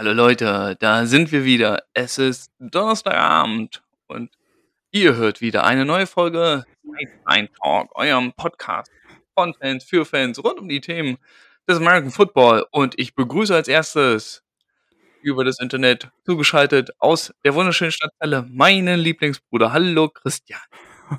Hallo Leute, da sind wir wieder. Es ist Donnerstagabend und ihr hört wieder eine neue Folge Sideline Talk, eurem Podcast von Fans für Fans rund um die Themen des American Football. Und ich begrüße als erstes über das Internet zugeschaltet aus der wunderschönen Stadt Celle meinen Lieblingsbruder. Hallo Christian.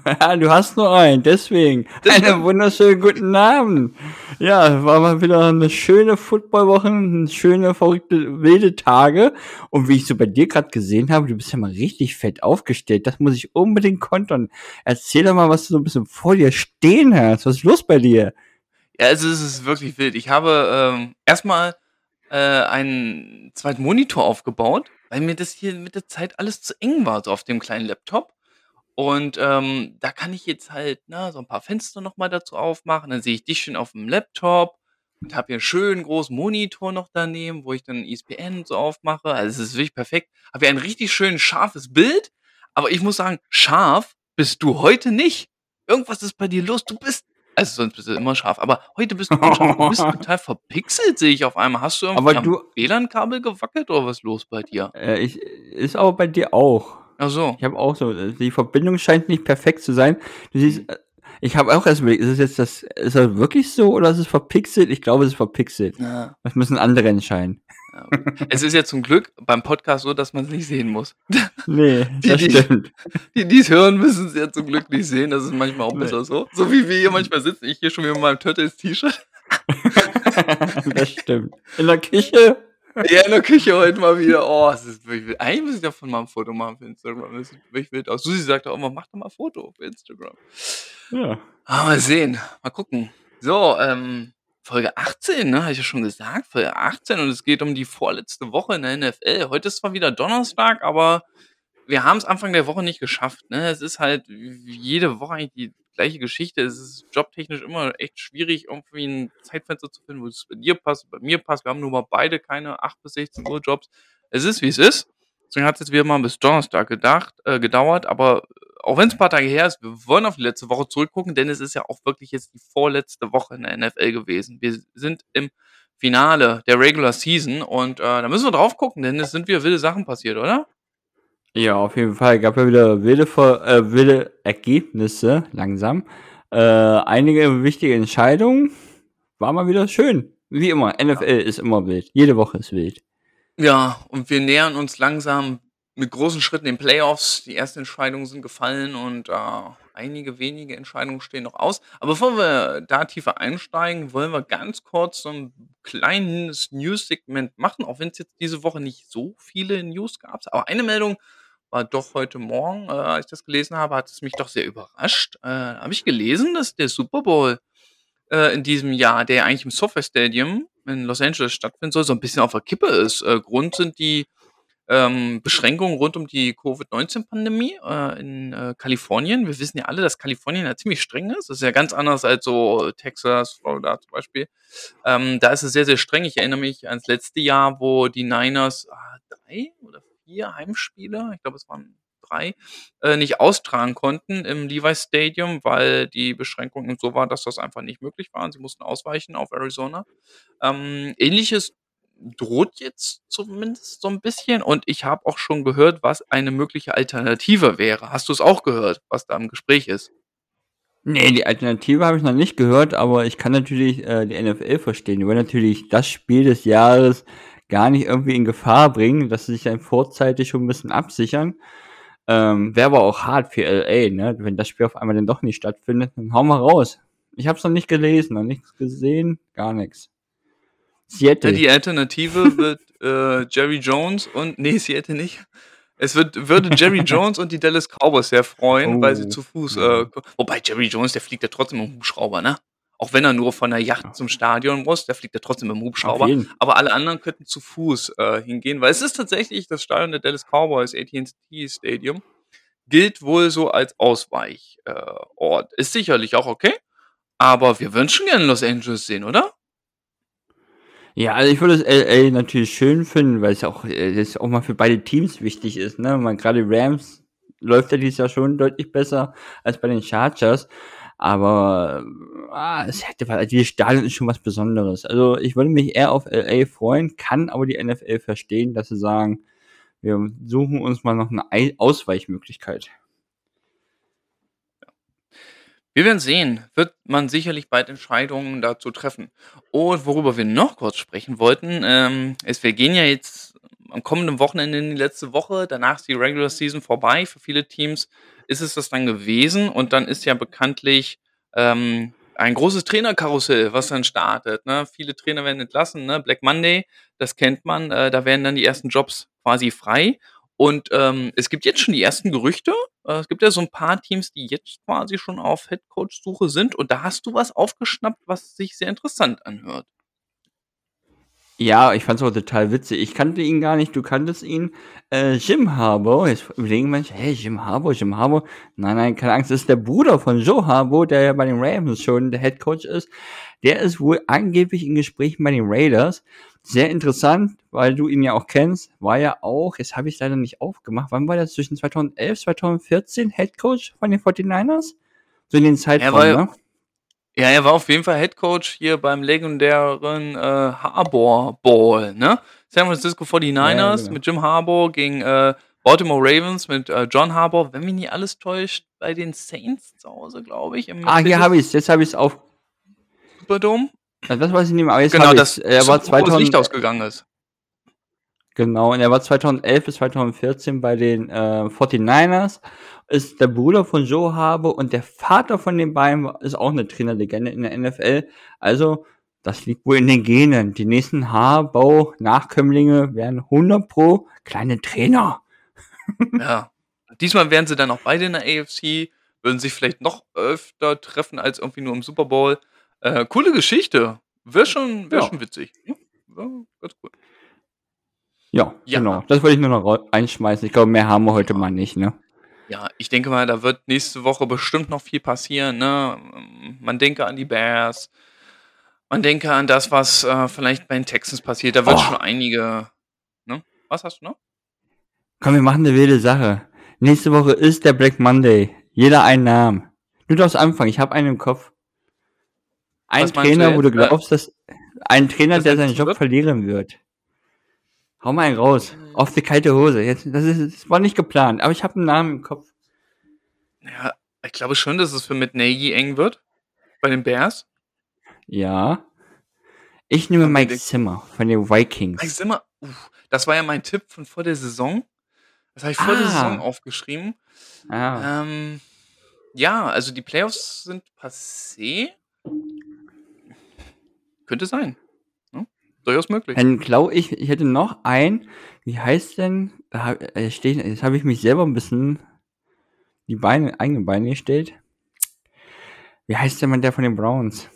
Ja, du hast nur einen, deswegen. Einen wunderschönen guten Abend. Ja, war mal wieder eine schöne Footballwoche, eine schöne, verrückte, wilde Tage. Und wie ich so bei dir gerade gesehen habe, du bist ja mal richtig fett aufgestellt. Das muss ich unbedingt kontern. Erzähl doch mal, was du so ein bisschen vor dir stehen hast. Was ist los bei dir? Ja, also es ist wirklich wild. Ich habe ähm, erstmal äh, einen zweiten Monitor aufgebaut, weil mir das hier mit der Zeit alles zu eng war, so auf dem kleinen Laptop. Und, ähm, da kann ich jetzt halt, ne, so ein paar Fenster noch mal dazu aufmachen. Dann sehe ich dich schön auf dem Laptop und habe hier 'n schönen großen Monitor noch daneben, wo ich dann ESPN so aufmache. Also, es ist wirklich perfekt. Habe hier ein richtig schön scharfes Bild, aber ich muss sagen, scharf bist du heute nicht. Irgendwas ist bei dir los. Du bist also, sonst bist du immer scharf, aber heute bist du unscharf. Du bist total verpixelt, sehe ich auf einmal. Hast du irgendwie Aber am du, WLAN-Kabel gewackelt oder was ist los bei dir? äh, ich, ist aber bei dir auch. Ach so. Ich habe auch so, äh, die Verbindung scheint nicht perfekt zu sein. Du siehst, Mhm. äh, ich habe auch erst überlegt, ist es jetzt das, ist das wirklich so oder ist es verpixelt? Ich glaube, es ist verpixelt. Ja. Das müssen andere entscheiden. Ja. Es ist ja zum Glück beim Podcast so, dass man es nicht sehen muss. Nee, Die, das stimmt. die, die es hören, müssen es ja zum Glück nicht sehen. Das ist manchmal auch Nee. besser so. So wie wir hier manchmal sitzen. Ich hier schon wieder mit meinem Turtles-T-Shirt. das stimmt. In der Küche. Ja, in der Küche heute mal wieder. Oh, es ist wirklich wild. Eigentlich muss ich davon mal ein Foto machen für Instagram. Das sieht wirklich wild aus. Susi sagt auch immer, mach doch mal ein Foto für Instagram. Ja. Ah, mal sehen. Mal gucken. So, ähm, Folge 18, ne, habe ich ja schon gesagt. Folge 18 und es geht um die vorletzte Woche in der NFL. Heute ist zwar wieder Donnerstag, aber wir haben es Anfang der Woche nicht geschafft. Ne? Es ist halt jede Woche eigentlich die gleiche Geschichte. Es ist jobtechnisch immer echt schwierig, irgendwie ein Zeitfenster zu finden, wo es bei dir passt, bei mir passt. Wir haben nur mal beide keine 8 bis 16 Uhr Jobs. Es ist, wie es ist. Deswegen hat es jetzt wieder mal bis Donnerstag gedacht, äh, gedauert. Aber auch wenn es ein paar Tage her ist, wir wollen auf die letzte Woche zurückgucken, denn es ist ja auch wirklich jetzt die vorletzte Woche in der NFL gewesen. Wir sind im Finale der Regular Season und äh, da müssen wir drauf gucken, denn es sind wieder wilde Sachen passiert, oder? Ja, auf jeden Fall. Gab ja wieder wilde, äh, wilde Ergebnisse, langsam. Äh, einige wichtige Entscheidungen. War mal wieder schön. Wie immer. NFL ist immer wild. Jede Woche ist wild. Ja, und wir nähern uns langsam mit großen Schritten den Playoffs. Die ersten Entscheidungen sind gefallen und äh, einige wenige Entscheidungen stehen noch aus. Aber bevor wir da tiefer einsteigen, wollen wir ganz kurz so ein kleines News-Segment machen, auch wenn es jetzt diese Woche nicht so viele News gab. Aber eine Meldung war doch heute Morgen, äh, als ich das gelesen habe, hat es mich doch sehr überrascht. Äh, habe ich gelesen, dass der Super Bowl äh, in diesem Jahr, der eigentlich im SoFi Stadium in Los Angeles stattfinden soll, so ein bisschen auf der Kippe ist. Äh, Grund sind die ähm, Beschränkungen rund um die Covid-19-Pandemie äh, in äh, Kalifornien. Wir wissen ja alle, dass Kalifornien ja ziemlich streng ist. Das ist ja ganz anders als so Texas, Florida zum Beispiel. Ähm, da ist es sehr, sehr streng. Ich erinnere mich ans letzte Jahr, wo die Niners ah, drei oder vier Heimspiele, ich glaube es waren drei, äh, nicht austragen konnten im Levi Stadium, weil die Beschränkungen so waren, dass das einfach nicht möglich war. Sie mussten ausweichen auf Arizona. Ähm, Ähnliches droht jetzt zumindest so ein bisschen und ich habe auch schon gehört, was eine mögliche Alternative wäre. Hast du es auch gehört, was da im Gespräch ist? Nee, die Alternative habe ich noch nicht gehört, aber ich kann natürlich äh, die NFL verstehen. Die wollen natürlich das Spiel des Jahres gar nicht irgendwie in Gefahr bringen, dass sie sich dann vorzeitig schon ein bisschen absichern. Ähm, Wäre aber auch hart für LA, ne? Wenn das Spiel auf einmal dann doch nicht stattfindet, dann hauen wir raus. Ich habe es noch nicht gelesen, noch nichts gesehen, gar nichts. Ja, Seattle. die Alternative wird äh, Jerry Jones und nee, Seattle nicht. Es wird, würde Jerry Jones und die Dallas Cowboys sehr freuen, weil sie Oh, zu Fuß. ja. Äh, wobei Jerry Jones, der fliegt ja trotzdem im Hubschrauber, ne? Auch wenn er nur von der Yacht zum Stadion muss, der fliegt ja trotzdem im Hubschrauber. Aber alle anderen könnten zu Fuß äh, hingehen, weil es ist tatsächlich das Stadion der Dallas Cowboys, AT&T Stadium, gilt wohl so als Ausweichort. Äh, ist sicherlich auch okay, aber wir würden schon gerne Los Angeles sehen, oder? Ja, also ich würde es LA natürlich schön finden, weil es auch, äh, das auch mal für beide Teams wichtig ist, ne? Man, gerade Rams läuft ja dieses Jahr schon deutlich besser als bei den Chargers. Aber ah, es hätte, also dieses Stadion ist schon was Besonderes. Also ich würde mich eher auf LA freuen, kann aber die NFL verstehen, dass sie sagen, wir suchen uns mal noch eine Ausweichmöglichkeit. Wir werden sehen. Wird man sicherlich bald Entscheidungen dazu treffen. Und worüber wir noch kurz sprechen wollten, ähm, ist, wir gehen ja jetzt am kommenden Wochenende in die letzte Woche. Danach ist die Regular Season vorbei. Für viele Teams ist es das dann gewesen. Und dann ist ja bekanntlich ähm, ein großes Trainerkarussell, was dann startet. Ne? Viele Trainer werden entlassen. Ne? Black Monday, das kennt man. Äh, da werden dann die ersten Jobs quasi frei. Und ähm, es gibt jetzt schon die ersten Gerüchte. Äh, es gibt ja so ein paar Teams, die jetzt quasi schon auf Headcoach-Suche sind. Und da hast du was aufgeschnappt, was sich sehr interessant anhört. Ja, ich fand's auch total witzig. Ich kannte ihn gar nicht, du kanntest ihn. Äh, Jim Harbour, jetzt überlegen manche, hey, Jim Harbour, Jim Harbour. Nein, nein, keine Angst, das ist der Bruder von Joe Harbour, der ja bei den Ravens schon der Head Coach ist. Der ist wohl angeblich in Gesprächen bei den Raiders. Sehr interessant, weil du ihn ja auch kennst, war ja auch, jetzt habe ich leider nicht aufgemacht, wann war das zwischen 2011, 2014 Head Coach von den 49ers? So in den Zeitraum, ne? Ja, er war auf jeden Fall Head Coach hier beim legendären äh, Harbour Ball, ne? San Francisco 49ers ja, genau. mit Jim Harbour gegen äh, Baltimore Ravens mit äh, John Harbour, wenn mich nicht alles täuscht, bei den Saints zu Hause, glaube ich. ah, hier habe ich es, jetzt habe ich es auf. Superdome? Das weiß ich nicht mehr, aber jetzt genau, das er war 2000, Licht ausgegangen ist. Genau, und er war 2011 bis 2014 bei den äh, 49ers ist der Bruder von Joe Harbour und der Vater von den beiden ist auch eine Trainerlegende in der NFL. Also, das liegt wohl in den Genen. Die nächsten Harbour-Nachkömmlinge werden 100 pro kleine Trainer. Ja. Diesmal wären sie dann auch beide in der AFC, würden sich vielleicht noch öfter treffen als irgendwie nur im Super Bowl. Äh, coole Geschichte. Wäre schon, wär ja. schon witzig. Ja, ganz cool. Ja, ja, genau. Das wollte ich nur noch einschmeißen. Ich glaube, mehr haben wir heute mal nicht, ne? Ja, ich denke mal, da wird nächste Woche bestimmt noch viel passieren. Ne? Man denke an die Bears. Man denke an das, was äh, vielleicht bei den Texans passiert. Da wird oh. schon einige. Ne? Was hast du noch? Komm, wir machen eine wilde Sache. Nächste Woche ist der Black Monday. Jeder einen Namen. Du darfst anfangen. Ich habe einen im Kopf. Ein was Trainer, wo du glaubst, dass ein Trainer, der seinen Job wird? verlieren wird. Hau mal einen raus. Auf die kalte Hose. Jetzt, das, ist, das war nicht geplant, aber ich habe einen Namen im Kopf. Ja, ich glaube schon, dass es für mit Nagy eng wird. Bei den Bears. Ja. Ich nehme Mike den... Zimmer von den Vikings. Mike Zimmer, uff, das war ja mein Tipp von vor der Saison. Das habe ich vor ah. der Saison aufgeschrieben. Ah. Ähm, ja, also die Playoffs sind passé. Könnte sein durchaus möglich. Dann glaube ich, ich hätte noch ein, wie heißt denn, da äh, steht, jetzt habe ich mich selber ein bisschen die Beine, eigenen Beine gestellt. Wie heißt der Mann der von den Browns?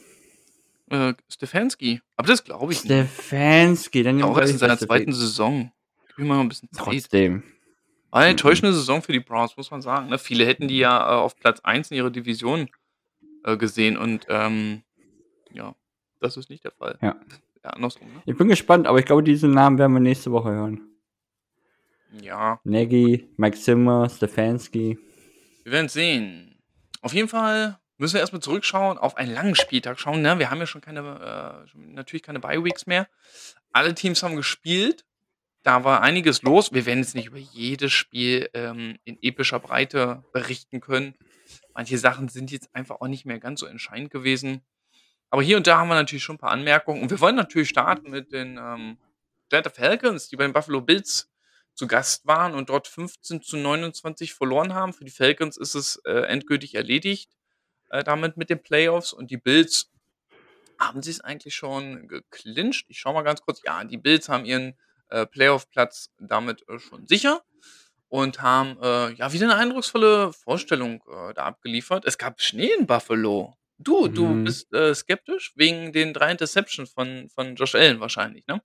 Äh, Stefanski. Aber das glaube ich nicht. Stefanski, dann auch erst in seiner zweiten Saison. Gib mir mal ein bisschen Zeit. Trotzdem. War eine enttäuschende Saison für die Browns, muss man sagen. Ne? Viele hätten die ja äh, auf Platz 1 in ihrer Division äh, gesehen und ähm, ja, das ist nicht der Fall. Ja. Ja, andersrum. Ne? Ich bin gespannt, aber ich glaube, diesen Namen werden wir nächste Woche hören. Ja. Nagy, Mike Zimmer, Stefanski. Wir werden sehen. Auf jeden Fall müssen wir erstmal zurückschauen, auf einen langen Spieltag schauen. Ne? Wir haben ja schon keine, äh, natürlich keine Bye-Weeks mehr. Alle Teams haben gespielt. Da war einiges los. Wir werden jetzt nicht über jedes Spiel ähm, in epischer Breite berichten können. Manche Sachen sind jetzt einfach auch nicht mehr ganz so entscheidend gewesen. Aber hier und da haben wir natürlich schon ein paar Anmerkungen. Und wir wollen natürlich starten mit den ähm, Falcons, die bei den Buffalo Bills zu Gast waren und dort 15 zu 29 verloren haben. Für die Falcons ist es äh, endgültig erledigt äh, damit mit den Playoffs und die Bills haben sie es eigentlich schon geclincht. Ich schaue mal ganz kurz. Ja, die Bills haben ihren äh, Playoff-Platz damit äh, schon sicher und haben äh, ja wieder eine eindrucksvolle Vorstellung äh, da abgeliefert. Es gab Schnee in Buffalo. Du, du Mhm. bist, äh, skeptisch wegen den drei Interceptions von von Josh Allen wahrscheinlich, ne?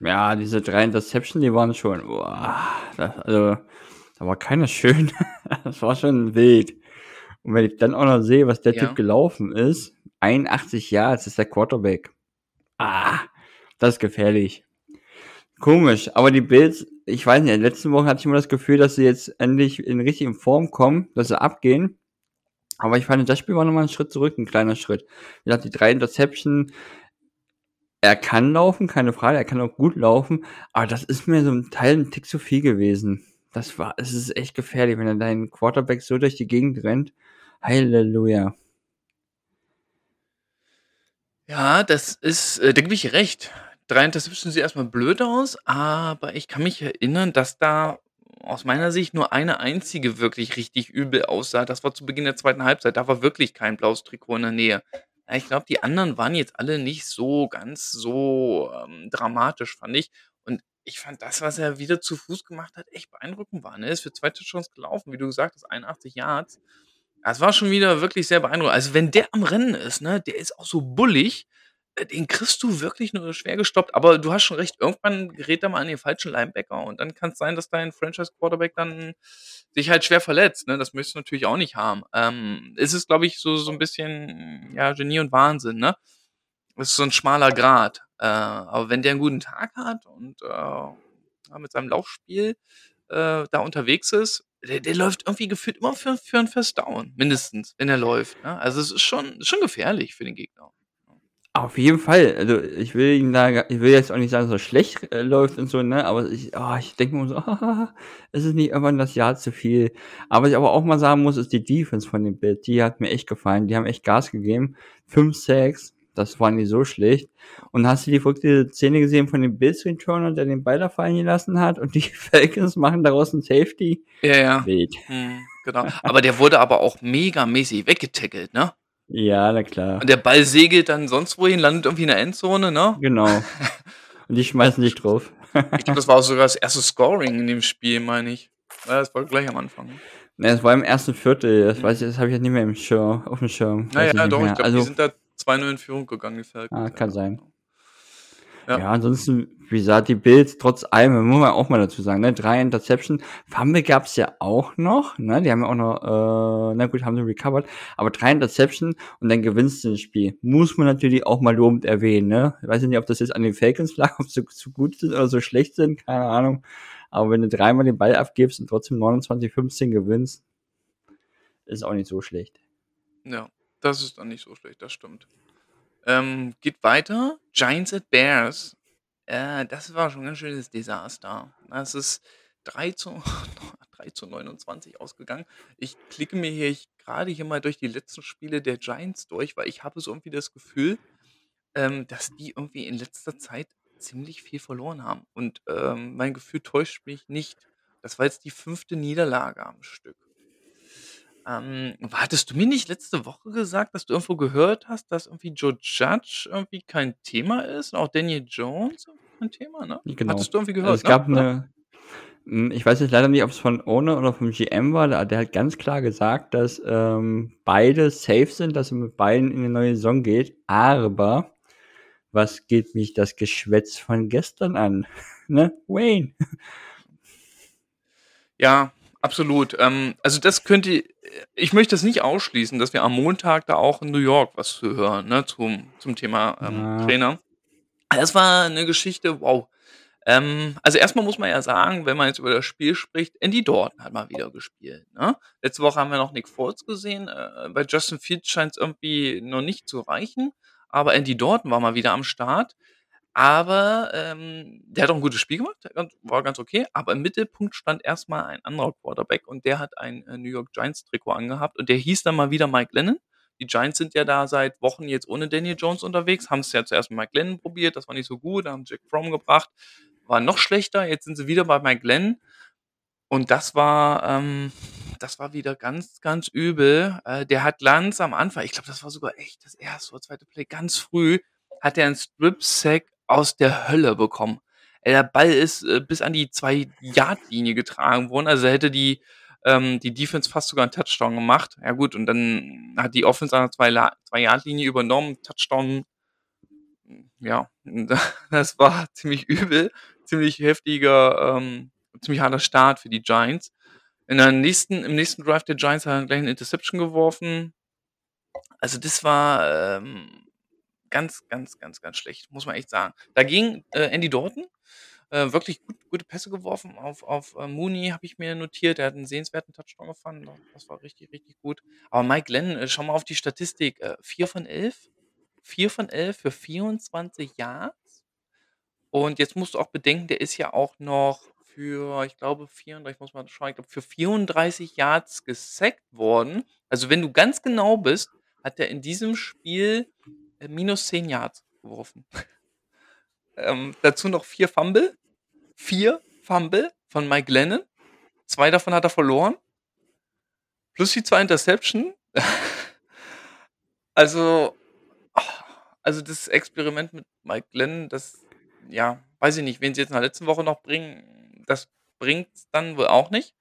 Ja, diese drei Interceptions, die waren schon, boah, das, also, da war keiner schön. Das war schon wild. Und wenn ich dann auch noch sehe, was der Typ gelaufen ist, 81 Jahre, jetzt ist der Quarterback. Ah, das ist gefährlich. Komisch, aber die Bills, ich weiß nicht, in den letzten Wochen hatte ich immer das Gefühl, dass sie jetzt endlich in richtigen Form kommen, dass sie abgehen. Aber ich fand, das Spiel war nochmal ein Schritt zurück, ein kleiner Schritt. Wie gesagt, die drei Interception, er kann laufen, keine Frage, er kann auch gut laufen, aber das ist mir so ein Teil ein Tick zu viel gewesen. Das war, es ist echt gefährlich, wenn er deinen Quarterback so durch die Gegend rennt. Halleluja. Ja, das ist, äh, da gebe ich recht. Drei Interceptions sieht erstmal blöd aus, aber ich kann mich erinnern, dass da aus meiner Sicht nur eine einzige wirklich richtig übel aussah. Das war zu Beginn der zweiten Halbzeit. Da war wirklich kein blaues Trikot in der Nähe. Ich glaube, die anderen waren jetzt alle nicht so ganz so ähm, dramatisch, fand ich. Und ich fand das, was er wieder zu Fuß gemacht hat, echt beeindruckend war. Ne? Er ist für zwei Touchdowns gelaufen, wie du gesagt hast, 81 Yards. Das war schon wieder wirklich sehr beeindruckend. Also, wenn der am Rennen ist, ne, der ist auch so bullig, den kriegst du wirklich nur schwer gestoppt. Aber du hast schon recht, irgendwann gerät er mal an den falschen Linebacker und dann kann es sein, dass dein Franchise-Quarterback dann sich halt schwer verletzt. Ne? Das möchtest du natürlich auch nicht haben. Ähm, es ist, glaube ich, so, so ein bisschen ja, Genie und Wahnsinn. Ne? Das ist so ein schmaler Grad. Äh, aber wenn der einen guten Tag hat und äh, mit seinem Laufspiel äh, da unterwegs ist, der, der läuft irgendwie gefühlt immer für, für ein First Down, mindestens, wenn er läuft. Ne? Also es ist schon, schon gefährlich für den Gegner. Auf jeden Fall. Also ich will ihn da, ich will jetzt auch nicht sagen, dass er schlecht äh, läuft und so, ne? Aber ich, oh, ich denke mir so, ah, es ist nicht irgendwann das Jahr zu viel. Aber was ich aber auch mal sagen muss, ist die Defense von dem Bild. Die hat mir echt gefallen. Die haben echt Gas gegeben. Fünf Sacks, das war nicht so schlecht. Und hast du die verrückte Szene gesehen von dem Bills Returner, der den Ball da fallen gelassen hat und die Falcons machen daraus ein Safety? Ja, ja. Wild. Hm, genau. Aber der wurde aber auch megamäßig weggetackelt, ne? Ja, na klar. Und der Ball segelt dann sonst wohin, landet irgendwie in der Endzone, ne? Genau. Und die schmeißen dich drauf. ich glaube, das war auch sogar das erste Scoring in dem Spiel, meine ich. Ja, das war gleich am Anfang. Ne, das war im ersten Viertel. Das weiß ich, das habe ich jetzt nicht mehr im Schirm, auf dem Schirm. Naja, ich doch, mehr. ich glaube, also, die sind da 2-0 in Führung gegangen, die Falcons. Ah, kann sein. Ja. Ja. ansonsten, wie gesagt, die Bills trotz allem, muss man auch mal dazu sagen, ne, drei Interception. Fumble gab's ja auch noch, ne, die haben ja auch noch, äh, na gut, haben sie recovered, aber drei Interception und dann gewinnst du das Spiel. Muss man natürlich auch mal lobend erwähnen, ne. Ich weiß nicht, ob das jetzt an den Falcons lag, ob sie zu gut sind oder so schlecht sind, keine Ahnung. Aber wenn du dreimal den Ball abgibst und trotzdem 29-15 gewinnst, ist auch nicht so schlecht. Ja, das ist dann nicht so schlecht, das stimmt. Ähm, geht weiter. Giants at Bears. Äh, das war schon ein ganz schönes Desaster. Das ist 3 zu, 3 zu 29 ausgegangen. Ich klicke mir hier gerade hier mal durch die letzten Spiele der Giants durch, weil ich habe so irgendwie das Gefühl, ähm, dass die irgendwie in letzter Zeit ziemlich viel verloren haben. Und ähm, mein Gefühl täuscht mich nicht. Das war jetzt die fünfte Niederlage am Stück. Ähm, hattest du mir nicht letzte Woche gesagt, dass du irgendwo gehört hast, dass irgendwie Joe Judge irgendwie kein Thema ist und auch Daniel Jones kein Thema, ne? Genau. Hattest du irgendwie Also gehört, es ne? gab eine, hm, ich weiß jetzt leider nicht, ob es von Owner oder vom GM war, der, der hat ganz klar gesagt, dass ähm, beide safe sind, dass er mit beiden in eine neue Saison geht. Aber was geht mich das Geschwätz von gestern an? ne? Wayne. Ja, absolut. Ähm, also das könnte, ich möchte das nicht ausschließen, dass wir am Montag da auch in New York was zu hören, ne, zum, zum Thema ähm, Ja. Trainer. Das war eine Geschichte, wow. Ähm, also erstmal muss man ja sagen, wenn man jetzt über das Spiel spricht, Andy Dalton hat mal wieder gespielt. Ne? Letzte Woche haben wir noch Nick Foles gesehen. Äh, bei Justin Fields scheint es irgendwie noch nicht zu reichen. Aber Andy Dalton war mal wieder am Start. Aber ähm, der hat auch ein gutes Spiel gemacht, war ganz okay. Aber im Mittelpunkt stand erstmal ein anderer Quarterback und der hat ein äh, New York Giants Trikot angehabt und der hieß dann mal wieder Mike Lennon. Die Giants sind ja da seit Wochen jetzt ohne Daniel Jones unterwegs, haben es ja zuerst mit Mike Lennon probiert, das war nicht so gut, haben Jack Fromm gebracht, war noch schlechter, jetzt sind sie wieder bei Mike Lennon und das war, ähm, das war wieder ganz, ganz übel. Äh, der hat Lanz am Anfang, ich glaube, das war sogar echt das erste oder zweite Play, ganz früh, hat er einen Strip-Sack aus der Hölle bekommen. Der Ball ist äh, bis an die 2-Yard-Linie getragen worden, also hätte die, ähm, die Defense fast sogar einen Touchdown gemacht. Ja gut, und dann hat die Offense an der 2-Yard-Linie übernommen, Touchdown, ja, das war ziemlich übel, ziemlich heftiger, ähm, ziemlich harter Start für die Giants. In der nächsten, Im nächsten Drive der Giants hat er gleich eine Interception geworfen. Also das war ähm, ganz, ganz, ganz, ganz schlecht, muss man echt sagen. Da ging äh, Andy Dalton, Äh, wirklich gut, gute Pässe geworfen. Auf, auf äh, Mooney habe ich mir notiert. Der hat einen sehenswerten Touchdown gefunden. Das war richtig, richtig gut. Aber Mike Lennon, äh, schau mal auf die Statistik. Äh, 4 von 11. 4 von 11 für 24 Yards. Und jetzt musst du auch bedenken, der ist ja auch noch für, ich glaube, 34, ich muss mal schauen, ich glaube, für 34 Yards gesackt worden. Also, wenn du ganz genau bist, hat er in diesem Spiel minus 10 Yards geworfen. ähm, dazu noch vier Fumble. Vier Fumble von Mike Lennon. Zwei davon hat er verloren. Plus die zwei Interception. also, also das Experiment mit Mike Lennon, das, ja, weiß ich nicht, wen sie jetzt in der letzten Woche noch bringen, das bringt dann wohl auch nicht.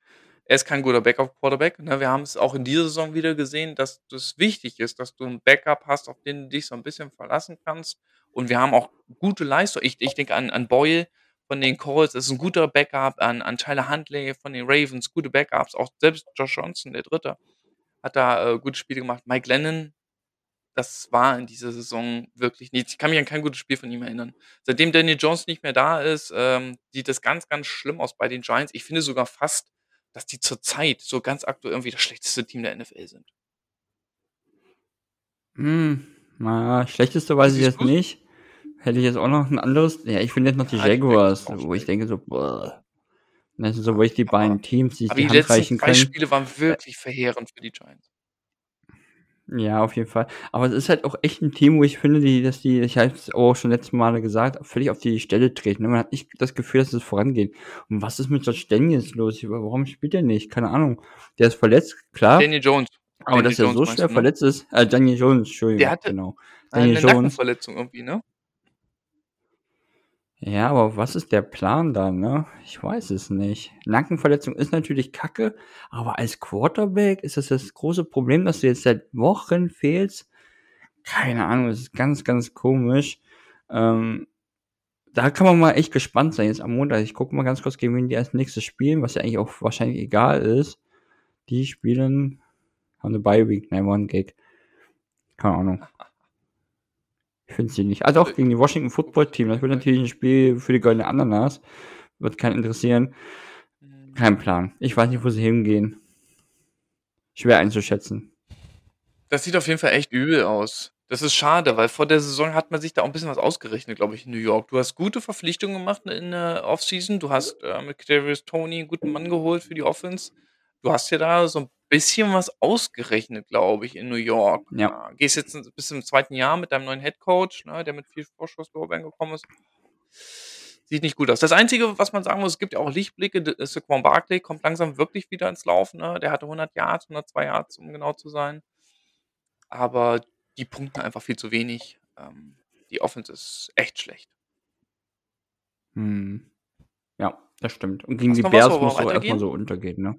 Er ist kein guter Backup-Quarterback. Ne? Wir haben es auch in dieser Saison wieder gesehen, dass das wichtig ist, dass du ein Backup hast, auf den du dich so ein bisschen verlassen kannst. Und wir haben auch gute Leistung. Ich, ich denke an, an Boyle von den Colts, ist ein guter Backup, an, an Tyler Huntley von den Ravens, gute Backups. Auch selbst Josh Johnson, der Dritte, hat da äh, gute Spiele gemacht. Mike Lennon, das war in dieser Saison wirklich nichts. Ich kann mich an kein gutes Spiel von ihm erinnern. Seitdem Daniel Jones nicht mehr da ist, ähm, sieht das ganz, ganz schlimm aus bei den Giants. Ich finde sogar fast, dass die zurzeit so ganz aktuell irgendwie das schlechteste Team der NFL sind. Hm, naja, schlechteste weiß ich jetzt du's? nicht. Hätte ich jetzt auch noch ein anderes. Ja, ich finde jetzt noch die Jaguars, wo ich denke so, boah. Das sind so wirklich die beiden Teams, die sich die, die Hand reichen können. Die Spiele waren wirklich verheerend für die Giants. Ja, auf jeden Fall. Aber es ist halt auch echt ein Team, wo ich finde, die, dass die, ich habe es auch schon letzte Male gesagt, völlig auf die Stelle treten. Man hat nicht das Gefühl, dass es vorangeht. Und was ist mit George Daniels los? Warum spielt er nicht? Keine Ahnung. Der ist verletzt, klar. Daniel Jones. Aber Daniel dass er so schwer du, ne? verletzt ist, äh, Daniel Jones, Entschuldigung. Der hatte genau. Daniel eine Jones. Nackenverletzung irgendwie, ne? Ja, aber was ist der Plan da, ne? Ich weiß es nicht. Nackenverletzung ist natürlich kacke, aber als Quarterback ist das das große Problem, dass du jetzt seit Wochen fehlst. Keine Ahnung, das ist ganz, ganz komisch. Ähm, da kann man mal echt gespannt sein jetzt am Montag. Ich gucke mal ganz kurz, gegen wen die als nächstes spielen, was ja eigentlich auch wahrscheinlich egal ist. Die spielen, haben eine Bye-Week, nein, One Gig. Keine Ahnung. Ich finde sie nicht. Also auch gegen die Washington Football Team. Das wird natürlich ein Spiel für die goldene Ananas. Wird keinen interessieren. Kein Plan. Ich weiß nicht, wo sie hingehen. Schwer einzuschätzen. Das sieht auf jeden Fall echt übel aus. Das ist schade, weil vor der Saison hat man sich da auch ein bisschen was ausgerechnet, glaube ich, in New York. Du hast gute Verpflichtungen gemacht in der Offseason. Du hast äh, mit Darius Tony einen guten Mann geholt für die Offense. Du hast ja da so ein bisschen was ausgerechnet, glaube ich, in New York. Ja. Äh, gehst jetzt bis zum zweiten Jahr mit deinem neuen Headcoach, ne, der mit viel Vorschusslorbeeren gekommen ist. Sieht nicht gut aus. Das Einzige, was man sagen muss, es gibt ja auch Lichtblicke. Saquon Barkley kommt langsam wirklich wieder ins Laufen. Ne? Der hatte 100 Yards, 102 Yards, um genau zu sein. Aber die punkten einfach viel zu wenig. Ähm, die Offense ist echt schlecht. Hm. Ja, das stimmt. Und gegen die Bears muss auch erstmal so untergehen, ne?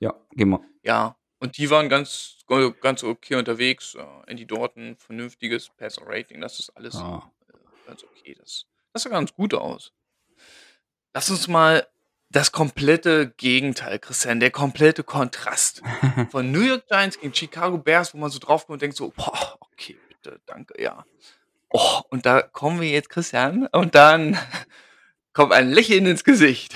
Ja, geh mal. Ja, und die waren ganz, ganz okay unterwegs. Äh, Andy Dorton, vernünftiges Passer-Rating, das ist alles Ah. äh, ganz okay. Das, das sah ganz gut aus. Lass uns mal das komplette Gegenteil, Christian, der komplette Kontrast von New York Giants gegen Chicago Bears, wo man so drauf kommt und denkt so, boah, okay, bitte, danke, ja. Oh, und da kommen wir jetzt, Christian, und dann kommt ein Lächeln ins Gesicht.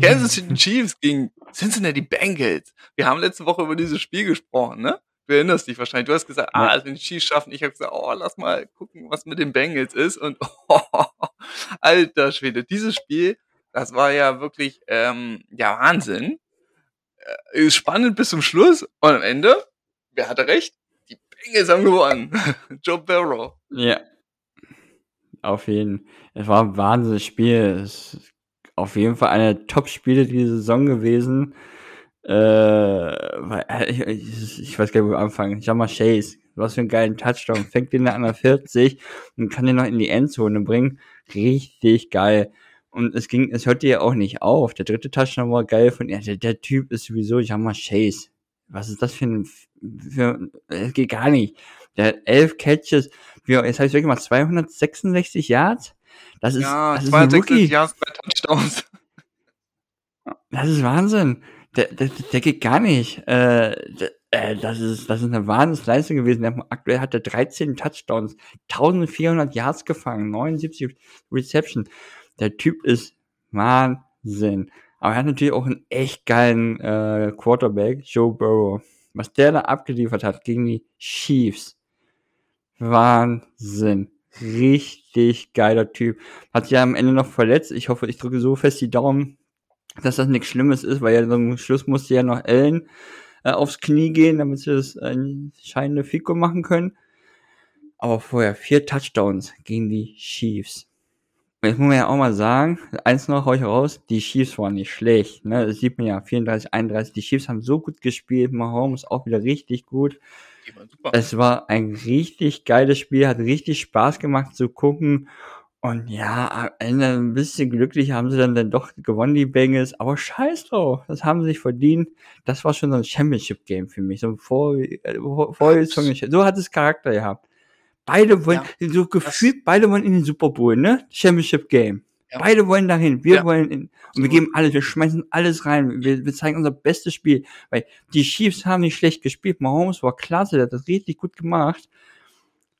Kansas City Chiefs gegen Cincinnati Bengals. Wir haben letzte Woche über dieses Spiel gesprochen, ne? Du erinnerst dich wahrscheinlich. Du hast gesagt, ah, also wenn die Chiefs schaffen, ich habe gesagt, oh, lass mal gucken, was mit den Bengals ist. Und oh, alter Schwede, dieses Spiel, das war ja wirklich ähm, ja Wahnsinn. Äh, ist spannend bis zum Schluss. Und am Ende, wer hatte recht? Die Bengals haben gewonnen. Joe Barrow. Ja. Auf jeden. Fall. Es war ein wahnsinniges Spiel. Es auf jeden Fall einer der Top-Spiele dieser Saison gewesen. Äh, äh, ich, ich, ich, weiß gar nicht, wo wir anfangen. Schau mal, Chase, was für einen geilen Touchdown. Fängt den an der 40 und kann den noch in die Endzone bringen. Richtig geil. Und es ging, es hörte ja auch nicht auf. Der dritte Touchdown war geil von, ja, der, der Typ ist sowieso, habe mal Chase. Was ist das für ein, für, es geht gar nicht. Der hat elf Catches, wie, jetzt habe ich wirklich mal 266 Yards. Das ist, ja, das ist ein Rookie. Bei Touchdowns. Das ist Wahnsinn. Der, der, der geht gar nicht. Äh, der, äh, das ist, das ist eine Wahnsinnsleistung gewesen. Der, aktuell hat er 13 Touchdowns, 1400 Yards gefangen, 79 Reception. Der Typ ist Wahnsinn. Aber er hat natürlich auch einen echt geilen äh, Quarterback, Joe Burrow. Was der da abgeliefert hat gegen die Chiefs. Wahnsinn. Richtig geiler Typ. Hat sich ja am Ende noch verletzt. Ich hoffe, ich drücke so fest die Daumen, dass das nichts Schlimmes ist, weil ja zum Schluss musste ja noch Ellen äh, aufs Knie gehen, damit sie das äh, scheinende Fico machen können. Aber vorher vier Touchdowns gegen die Chiefs. Jetzt muss man ja auch mal sagen, eins noch euch raus, die Chiefs waren nicht schlecht. Ne? Das sieht man ja, 34, 31. Die Chiefs haben so gut gespielt, Mahomes auch wieder richtig gut. Es war ein richtig geiles Spiel, hat richtig Spaß gemacht zu gucken. Und ja, am Ende ein bisschen glücklich haben sie dann, dann doch gewonnen, die Bengals. Aber scheiß drauf, das haben sie sich verdient. Das war schon so ein Championship-Game für mich. So ein vor, äh, vor, so hat es Charakter gehabt. Beide wollen, ja, so gefühlt, beide wollen in den Super Bowl, ne? Championship Game. Ja. Beide wollen dahin. Wir ja. wollen in, und wir geben alles, wir schmeißen alles rein. Wir, wir zeigen unser bestes Spiel. Weil die Chiefs haben nicht schlecht gespielt. Mahomes war klasse, der hat das richtig gut gemacht.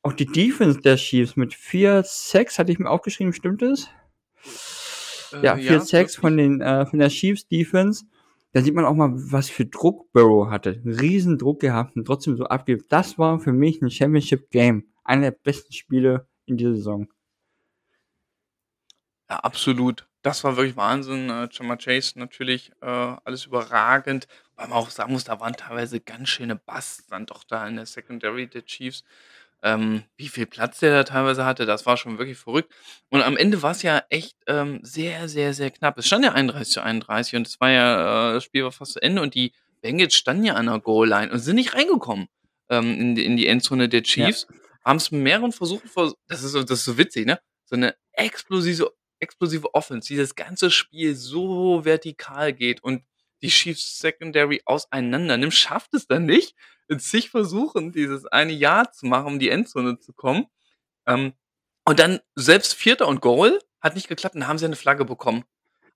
Auch die Defense der Chiefs mit 4 6 hatte ich mir aufgeschrieben, stimmt es? Äh, ja, 4 ja, 6 von den äh, von der Chiefs Defense. Da sieht man auch mal, was für Druck Burrow hatte. Einen riesen Druck gehabt und trotzdem so abgibt. Das war für mich ein Championship Game. Einer der besten Spiele in dieser Saison. Ja, absolut. Das war wirklich Wahnsinn. Äh, Jama Chase natürlich äh, alles überragend. Weil man auch sagen muss, da waren teilweise ganz schöne Busts dann doch da in der Secondary der Chiefs. Ähm, wie viel Platz der da teilweise hatte, das war schon wirklich verrückt. Und am Ende war es ja echt ähm, sehr, sehr, sehr knapp. Es stand ja 31 zu 31 und es war ja, äh, das Spiel war fast zu Ende und die Bengals standen ja an der Goal-Line und sind nicht reingekommen ähm, in, die, in die Endzone der Chiefs. Ja. Haben es mit mehreren Versuchen, vers das, ist, das ist so witzig, ne? So eine explosive, explosive Offense, die das ganze Spiel so vertikal geht und die Chiefs Secondary auseinander nimmt, schafft es dann nicht, in zig Versuchen dieses eine Jahr zu machen, um die Endzone zu kommen. Ähm, und dann selbst Vierter und Goal hat nicht geklappt, dann haben sie eine Flagge bekommen.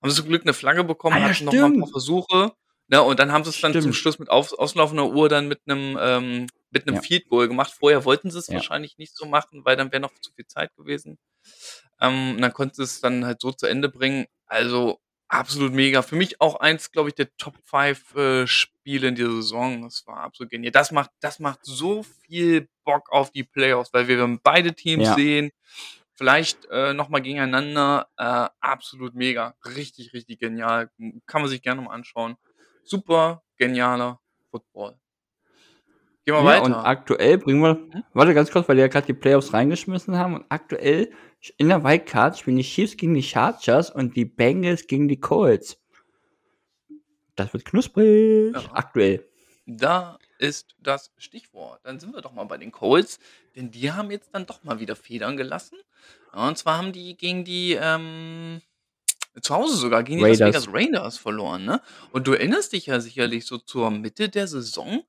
Haben sie zum Glück eine Flagge bekommen, ah, ja, hatten noch mal ein paar Versuche. Ne, und dann haben sie es dann zum Schluss mit auf, auslaufender Uhr dann mit einem ähm, mit einem ja. Field Goal gemacht. Vorher wollten sie es ja. wahrscheinlich nicht so machen, weil dann wäre noch zu viel Zeit gewesen. Ähm, und dann konnten sie es dann halt so zu Ende bringen. Also absolut mega. Für mich auch eins, glaube ich, der Top 5 äh, Spiele in dieser Saison. Das war absolut genial. Das macht, das macht so viel Bock auf die Playoffs, weil wir beide Teams ja. sehen. Vielleicht äh, nochmal gegeneinander. Äh, absolut mega. Richtig, richtig genial. Kann man sich gerne mal anschauen. Super genialer Football. Gehen wir ja, weiter. Und aktuell bringen wir, warte ganz kurz, weil die ja gerade die Playoffs reingeschmissen haben. Und aktuell in der Wildcard spielen die Chiefs gegen die Chargers und die Bengals gegen die Colts. Das wird knusprig. Ja. Aktuell. Da ist das Stichwort. Dann sind wir doch mal bei den Colts, denn die haben jetzt dann doch mal wieder Federn gelassen. Und zwar haben die gegen die, ähm, zu Hause sogar, gegen die Las Vegas Raiders verloren, ne? Und du erinnerst dich ja sicherlich so zur Mitte der Saison,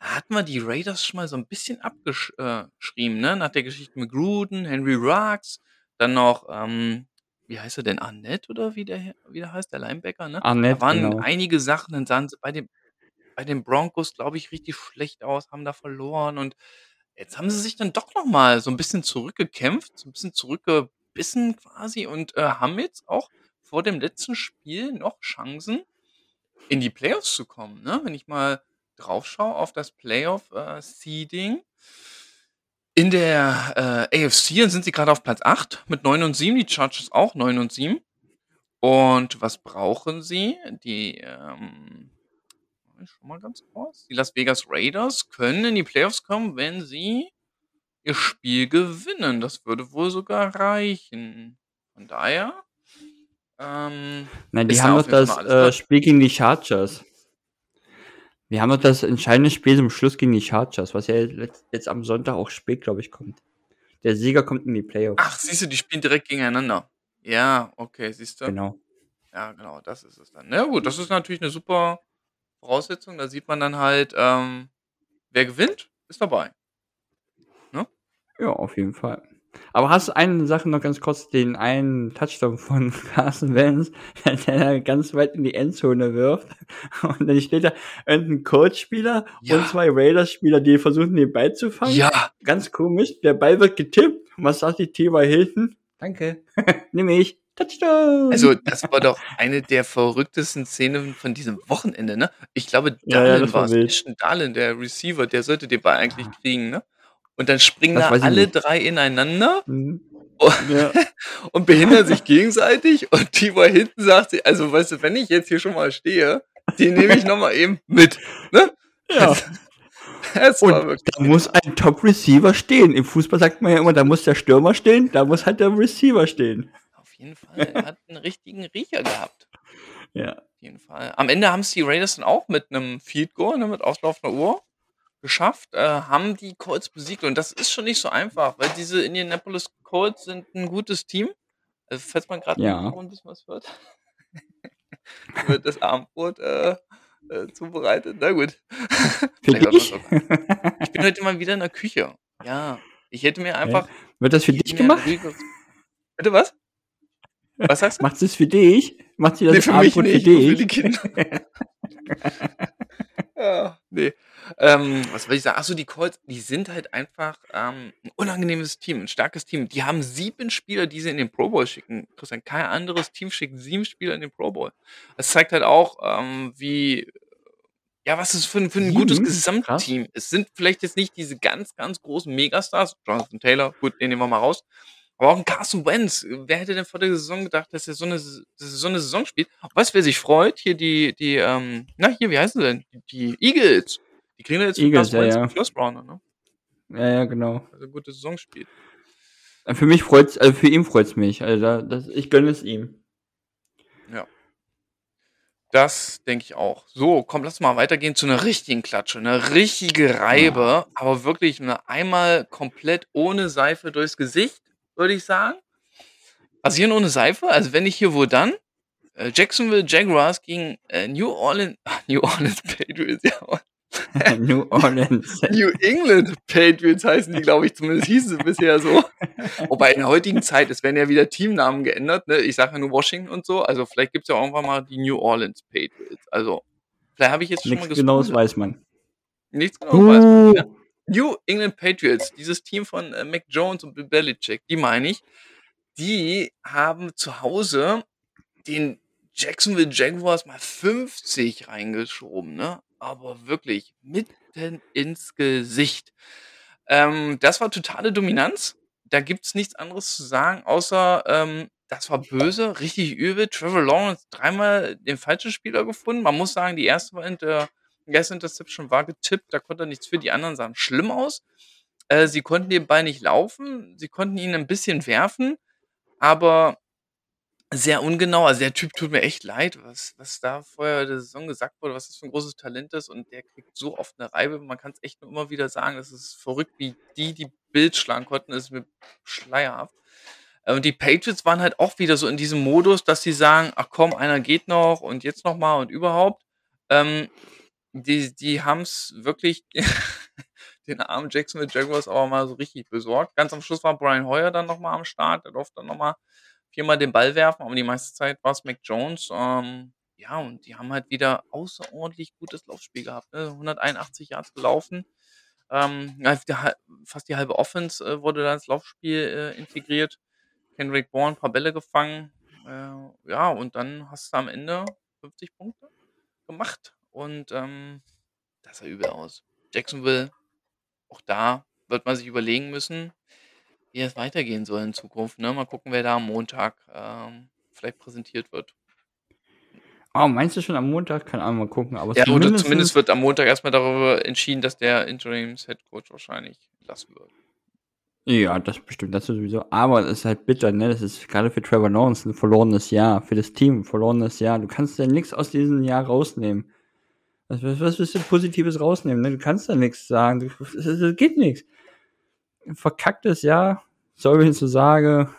hatten wir die Raiders schon mal so ein bisschen abgeschrieben, ne? Nach der Geschichte mit Gruden, Henry Ruggs, dann noch, ähm, wie heißt er denn? Arnett oder wie der, wie der heißt, der Linebacker, ne? Arnett, Da waren genau. einige Sachen, dann sahen sie bei den, bei den Broncos, glaube ich, richtig schlecht aus, haben da verloren und jetzt haben sie sich dann doch noch mal so ein bisschen zurückgekämpft, so ein bisschen zurückgebissen quasi und äh, haben jetzt auch vor dem letzten Spiel noch Chancen, in die Playoffs zu kommen, ne? Wenn ich mal drauf schaue auf das Playoff-Seeding, äh, in der äh, AFC sind sie gerade auf Platz 8 mit 9 und 7, die Chargers auch 9 und 7. Und was brauchen sie? Die, ähm, schon mal ganz kurz. Die Las Vegas Raiders können in die Playoffs kommen, wenn sie ihr Spiel gewinnen. Das würde wohl sogar reichen. Von daher. Ähm, Nein, die haben doch das äh, Spiel gegen die Chargers. Wir haben doch das entscheidende Spiel zum Schluss gegen die Chargers, was ja jetzt, am Sonntag auch spät, glaube ich, kommt. Der Sieger kommt in die Playoffs. Ach, siehst du, die spielen direkt gegeneinander. Ja, okay, siehst du. Genau. Ja, genau, das ist es dann. Na gut, das ist natürlich eine super Voraussetzung. Da sieht man dann halt, ähm, wer gewinnt, ist dabei. Ne? Ja, auf jeden Fall. Aber hast du eine Sache noch ganz kurz, den einen Touchdown von Carson Wentz, der ganz weit in die Endzone wirft. Und dann steht da irgendein Coach-Spieler ja. und zwei Raiders-Spieler, die versuchen, den Ball zu fangen. Ja. Ganz komisch. Der Ball wird getippt. Was sagt die T.Y. Hilton? Danke. Nimm ich. Touchdown! Also, das war doch eine der verrücktesten Szenen von diesem Wochenende, ne? Ich glaube, Ja, ja, Darlin das war. Ashton Darlin, der Receiver, der sollte den Ball eigentlich kriegen, ne? Und dann springen Das da alle nicht. 3 ineinander Mhm. Ja. und behindern sich gegenseitig und Tibor hinten sagt sich: „Also, weißt du, wenn ich jetzt hier schon mal stehe, den nehme ich noch mal eben mit“, ne? Ja. Das war Und da muss ein Top-Receiver stehen. Im Fußball sagt man ja immer, da muss der Stürmer stehen, da muss halt der Receiver stehen. Auf jeden Fall, er hat 'n richtigen Riecher gehabt. Ja. Auf jeden Fall. Am Ende haben's die Raiders dann auch mit 'nem Field Goal, ne, mit auslaufender Uhr geschafft, äh, haben die Colts besiegt und das ist schon nicht so einfach, weil diese Indianapolis Colts sind 'n gutes Team. Also, falls man grad im Ja. Hintergrund 'n bisschen was hört. Wird das Abendbrot, äh, äh, zubereitet. Na gut. Für dich? auch. Ich bin heute mal wieder in der Küche. Ja, ich hätte mir einfach Wird das für ich dich gemacht? ruhigeres bitte was? Was sagst du? Macht sie's für dich? Macht sie das für mich Abendbrot für nicht, nur für die dich? Kinder. Ja, ne. Ähm, was will ich sagen? Ach so, die Colts, die sind halt einfach, ähm, 'n unangenehmes Team, 'n starkes Team. Die haben 7 Spieler, die sie in den Pro Bowl schicken. Christian, kein anderes Team schickt 7 Spieler in den Pro Bowl. Das zeigt halt auch, ähm, wie ja, was es für für 'n gutes 7? Krass. Gesamtteam Es sind vielleicht jetzt nicht diese ganz, ganz großen Megastars. Jonathan Taylor, gut, den nehmen wir mal raus. Aber auch 'n Carson Wentz. Wer hätte denn vor der Saison gedacht, dass er so 'ne S dass er so 'ne Saison spielt? Weißt du, wer sich freut? Hier die die, ähm na, hier, wie heißen sie denn? Die Eagles. Die kriegen jetzt Eagles, ja, ja. First Rounder, ne? Ja, ja, genau. Er gute Saison spielt. Für mich freut's also, für ihn freut's mich. Also, da das ich gönne es ihm. Ja. Das denke ich auch. So, komm, lass mal weitergehen zu 'ner richtigen Klatsche, 'ne richtige Reibe, Ja. aber wirklich, ne, einmal komplett ohne Seife durchs Gesicht, würde ich sagen. Rasieren ohne Seife? Also, wenn nicht hier, wo dann? Äh, Jacksonville Jaguars gegen, äh, New Orlean New Orleans Patriots, ja. New Orleans. New England Patriots heißen die, glaube ich, zumindest hießen sie bisher so. Wobei in der heutigen Zeit, es werden ja wieder Teamnamen geändert, ne? Ich sage ja nur Washington und so. Also, vielleicht gibt's ja irgendwann mal die New Orleans Patriots. Also, vielleicht habe ich jetzt schon mal Nix Genaues weiß man. Nichts Genaues weiß man? Uh. New England Patriots, dieses Team von, äh, Mac Jones und Bill Belichick, die meine ich. Die haben zu Hause den Jacksonville Jaguars mal 50 reingeschoben, ne? Aber wirklich mitten ins Gesicht. Ähm, das war totale Dominanz. Da gibt's nichts anderes zu sagen, außer, ähm, das war böse, richtig übel. Trevor Lawrence dreimal den falschen Spieler gefunden. Man muss sagen, die erste war Inter die erste Interception war getippt, da konnte er nichts für. Die anderen sahen schlimm aus. Äh, sie konnten den Ball nicht laufen, sie konnten ihn 'n bisschen werfen, aber sehr ungenau. Also, der Typ tut mir echt leid, was was da vorher der Saison gesagt wurde, was das für 'n großes Talent ist und der kriegt so oft 'ne Reibe. Man kann's echt nur immer wieder sagen, das ist verrückt, wie die die Bills schlagen konnten, ist mir schleierhaft. Äh, und die Patriots waren halt auch wieder so in diesem Modus, dass sie sagen: „Ach komm, einer geht noch und jetzt noch mal und überhaupt.“ Ähm, die die haben's wirklich den armen Jacksonville Jaguars aber mal so richtig besorgt. Ganz am Schluss war Brian Hoyer dann noch mal am Start. Der durfte dann noch mal viermal den Ball werfen, aber die meiste Zeit war's Mac Jones. Ähm, ja, und die haben halt wieder außerordentlich gutes Laufspiel gehabt, ne? 181 Yards gelaufen. Ähm, fast die halbe Offense, äh, wurde da ins Laufspiel, äh, integriert. Kendrick Bourne paar Bälle gefangen. Äh, ja, und dann hast du am Ende 50 Punkte gemacht und, ähm, das sah übel aus. Jacksonville, auch da wird man sich überlegen müssen, wie es weitergehen soll in Zukunft, ne? Mal gucken, wer da am Montag, ähm, vielleicht präsentiert wird. Oh, meinst du schon am Montag? Keine Ahnung, mal gucken, aber Ja, oder zumindest wird am Montag erst mal darüber entschieden, dass der Interims-Headcoach wahrscheinlich entlassen wird. Ja, das bestimmt, das sowieso. Aber es ist halt bitter, ne? Das ist grade für Trevor Lawrence 'n verlorenes Jahr, für das Team 'n verlorenes Jahr. Du kannst ja nix aus diesem Jahr rausnehmen. Was was was willst du Positives rausnehmen, ne? Du kannst da nix sagen. Es geht nix. 'N verkacktes Jahr, sorry, wenn ich so sage,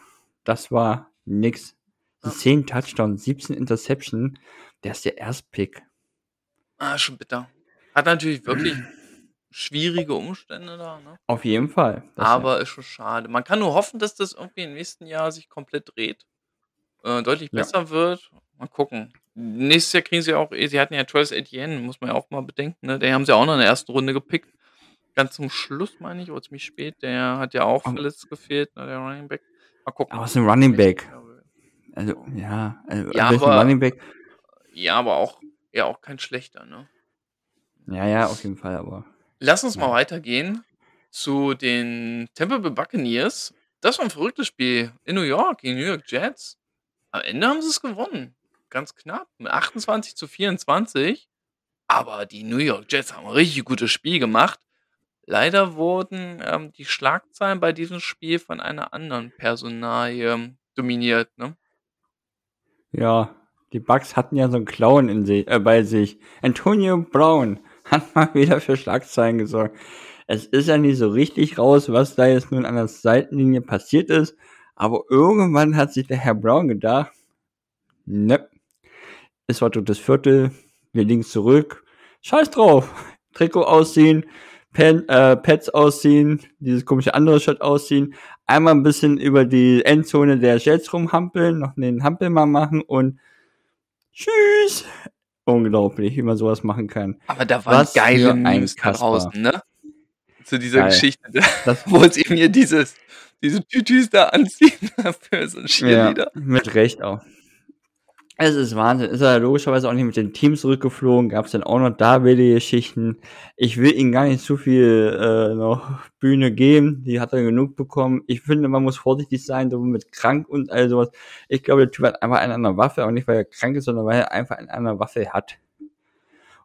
das war nix. Ja. 10 Touchdowns, 17 Interception, der ist der Erstpick. Ah, schon bitter. Hat natürlich wirklich schwierige Umstände da, ne? Auf jeden Fall, das ja. Aber ist schon schade. Man kann nur hoffen, dass das irgendwie im nächsten Jahr sich komplett dreht, äh, deutlich Ja. besser wird. Mal gucken. Nächstes Jahr kriegen sie auch eh sie hatten ja Travis Etienne, muss man ja auch mal bedenken, ne? Den haben sie auch noch in der ersten Runde gepickt. Ganz zum Schluss, meine ich, oder ziemlich spät. Der hat ja auch verletzt gefehlt, ne, der Running Back. Mal gucken. Aber ist 'n Running Back. Wird. Also, ja, also Ja, aber Running Back. ja, aber auch ja, auch kein schlechter, ne? Ja, ja, auf jeden Fall, aber Lass uns mal ja. weitergehen zu den Tampa Bay Buccaneers. Das war 'n verrücktes Spiel in New York, die New York Jets. Am Ende haben sie's gewonnen. Ganz knapp mit 28:24. Aber die New York Jets haben 'n richtig gutes Spiel gemacht. Leider wurden, ähm, die Schlagzeilen bei diesem Spiel von einer anderen Personalie dominiert, ne? Ja, die Bucks hatten ja so 'n Clown in si äh, bei sich. Antonio Brown hat mal wieder für Schlagzeilen gesorgt. Es ist ja nicht so richtig raus, was da jetzt nun an der Seitenlinie passiert ist, aber irgendwann hat sich der Herr Brown gedacht: „Ne, es war drittes Viertel, wir liegen zurück. Scheiß drauf, Trikot ausziehen, Pen äh, Pads ausziehen, dieses komische andere Shirt ausziehen, einmal 'n bisschen über die Endzone der Jets rumhampeln, noch den Hampelmann machen und tschüss.“ Unglaublich, wie man so was machen kann. Aber da waren Was geile ein Memes da draußen, ne? Zu dieser Geil. Geschichte, Das wo sie mir dieses diese Tütüs da anziehen für so 'n Ja, mit Recht auch. Es ist Wahnsinn. Ist er logischerweise auch nicht mit dem Team zurückgeflogen, gab's dann auch noch da wilde Geschichten. Ich will ihm gar nicht zu viel, äh, noch Bühne geben, die hat er genug bekommen. Ich finde, man muss vorsichtig sein, so mit krank und all so was. Ich glaube, der Typ hat einfach eine an der Waffe, auch nicht, weil er krank ist, sondern weil er einfach eine an der Waffe hat.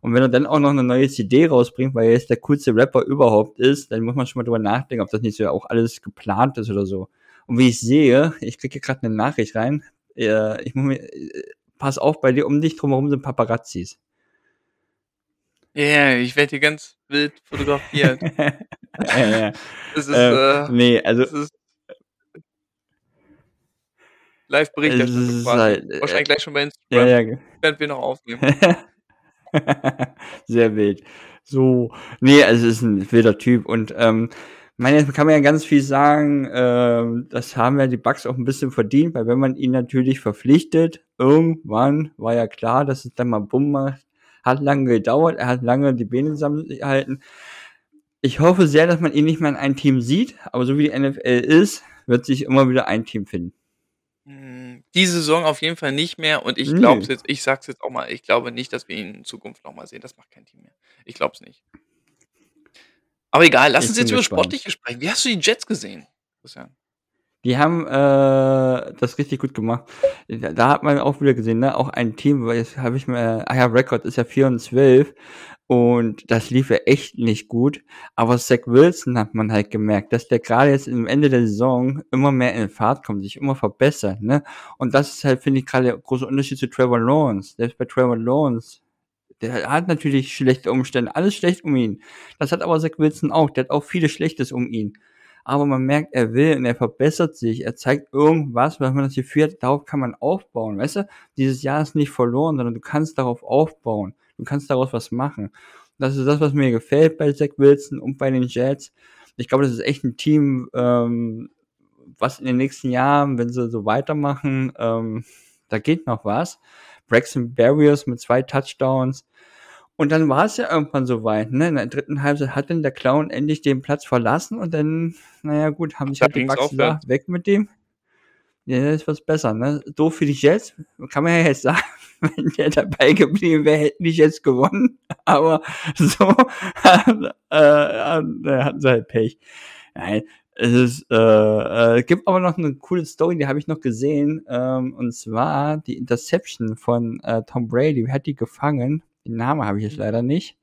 Und wenn er dann auch noch 'ne neue CD rausbringt, weil er jetzt der coolste Rapper überhaupt ist, dann muss man schon mal drüber nachdenken, ob das nicht so auch alles geplant ist oder so. Und wie ich sehe, ich kriege hier grad 'ne Nachricht rein, ich muss mir äh, pass auf, bei dir um dich drumherum sind Paparazzis. Ja, ja, ich werde hier ganz wild fotografiert. Ja, ja. Das ist, Ähm, äh ne, also das ist Es quasi. halt, äh Wahrscheinlich gleich schon bei ja, Instagram, ja, ge während wir noch aufnehmen. Sehr wild. So, ne, also ist 'n wilder Typ und, ähm, meine, kann man ja ganz viel sagen, ähm, das haben ja die Bucks auch 'n bisschen verdient, weil wenn man ihn natürlich verpflichtet, irgendwann war ja klar, dass es dann mal Bumm macht. Hat lange gedauert, er hat lange die Beine zusammengehalten. Ich hoffe sehr, dass man ihn nicht mehr in einem Team sieht, aber so wie die NFL ist, wird sich immer wieder ein Team finden. Hm, die Saison auf jeden Fall nicht mehr und ich glaube es jetzt ich sage es jetzt auch mal, ich glaube nicht, dass wir ihn in Zukunft noch mal sehen. Das macht kein Team mehr. Ich glaube es nicht. Aber egal, lass Ich uns jetzt über gespannt. Sportliches sprechen. Wie hast du die Jets gesehen, Christian? Die haben, äh, das richtig gut gemacht. Da hat man auch wieder gesehen, ne, auch ein Team, weil jetzt habe ich mir ah ja, Rekord ist ja 4 und 12 und das lief ja echt nicht gut. Aber Zach Wilson hat man halt gemerkt, dass der grade jetzt im Ende der Saison immer mehr in Fahrt kommt, sich immer verbessert, ne? Und das ist halt, finde ich, grade der große Unterschied zu Trevor Lawrence. Selbst bei Trevor Lawrence, der hat natürlich schlechte Umstände, alles schlecht um ihn. Das hat aber Zach Wilson auch, der hat auch vieles Schlechtes um ihn. Aber man merkt, er will und er verbessert sich. Er zeigt irgendwas, was man das Gefühl hat, darauf kann man aufbauen, weißt du? Dieses Jahr ist nicht verloren, sondern du kannst darauf aufbauen. Du kannst daraus was machen. Das ist das, was mir gefällt bei Zach Wilson und bei den Jets. Ich glaube, das ist echt 'n Team, ähm, was in den nächsten Jahren, wenn sie so weitermachen, ähm, da geht noch was. Braxton Berrios mit 2 Touchdowns. Und dann war's ja irgendwann so weit, ne? In der 3. Halbzeit hat dann der Clown endlich den Platz verlassen und dann, na ja gut, haben sich halt die Bucks gesagt: „Weg mit dem.“ Ja, jetzt wird's besser, ne? Doof für die Jets, kann man ja jetzt sagen, wenn der dabei geblieben wäre, hätten die Jets gewonnen. Aber so, äh, äh, hatten sie halt Pech. Nein, es ist, äh, äh, gibt aber noch 'ne coole Story, die habe ich noch gesehen, ähm, und zwar die Interception von, äh, Tom Brady. Wer hat die gefangen? Den Namen habe ich jetzt leider nicht.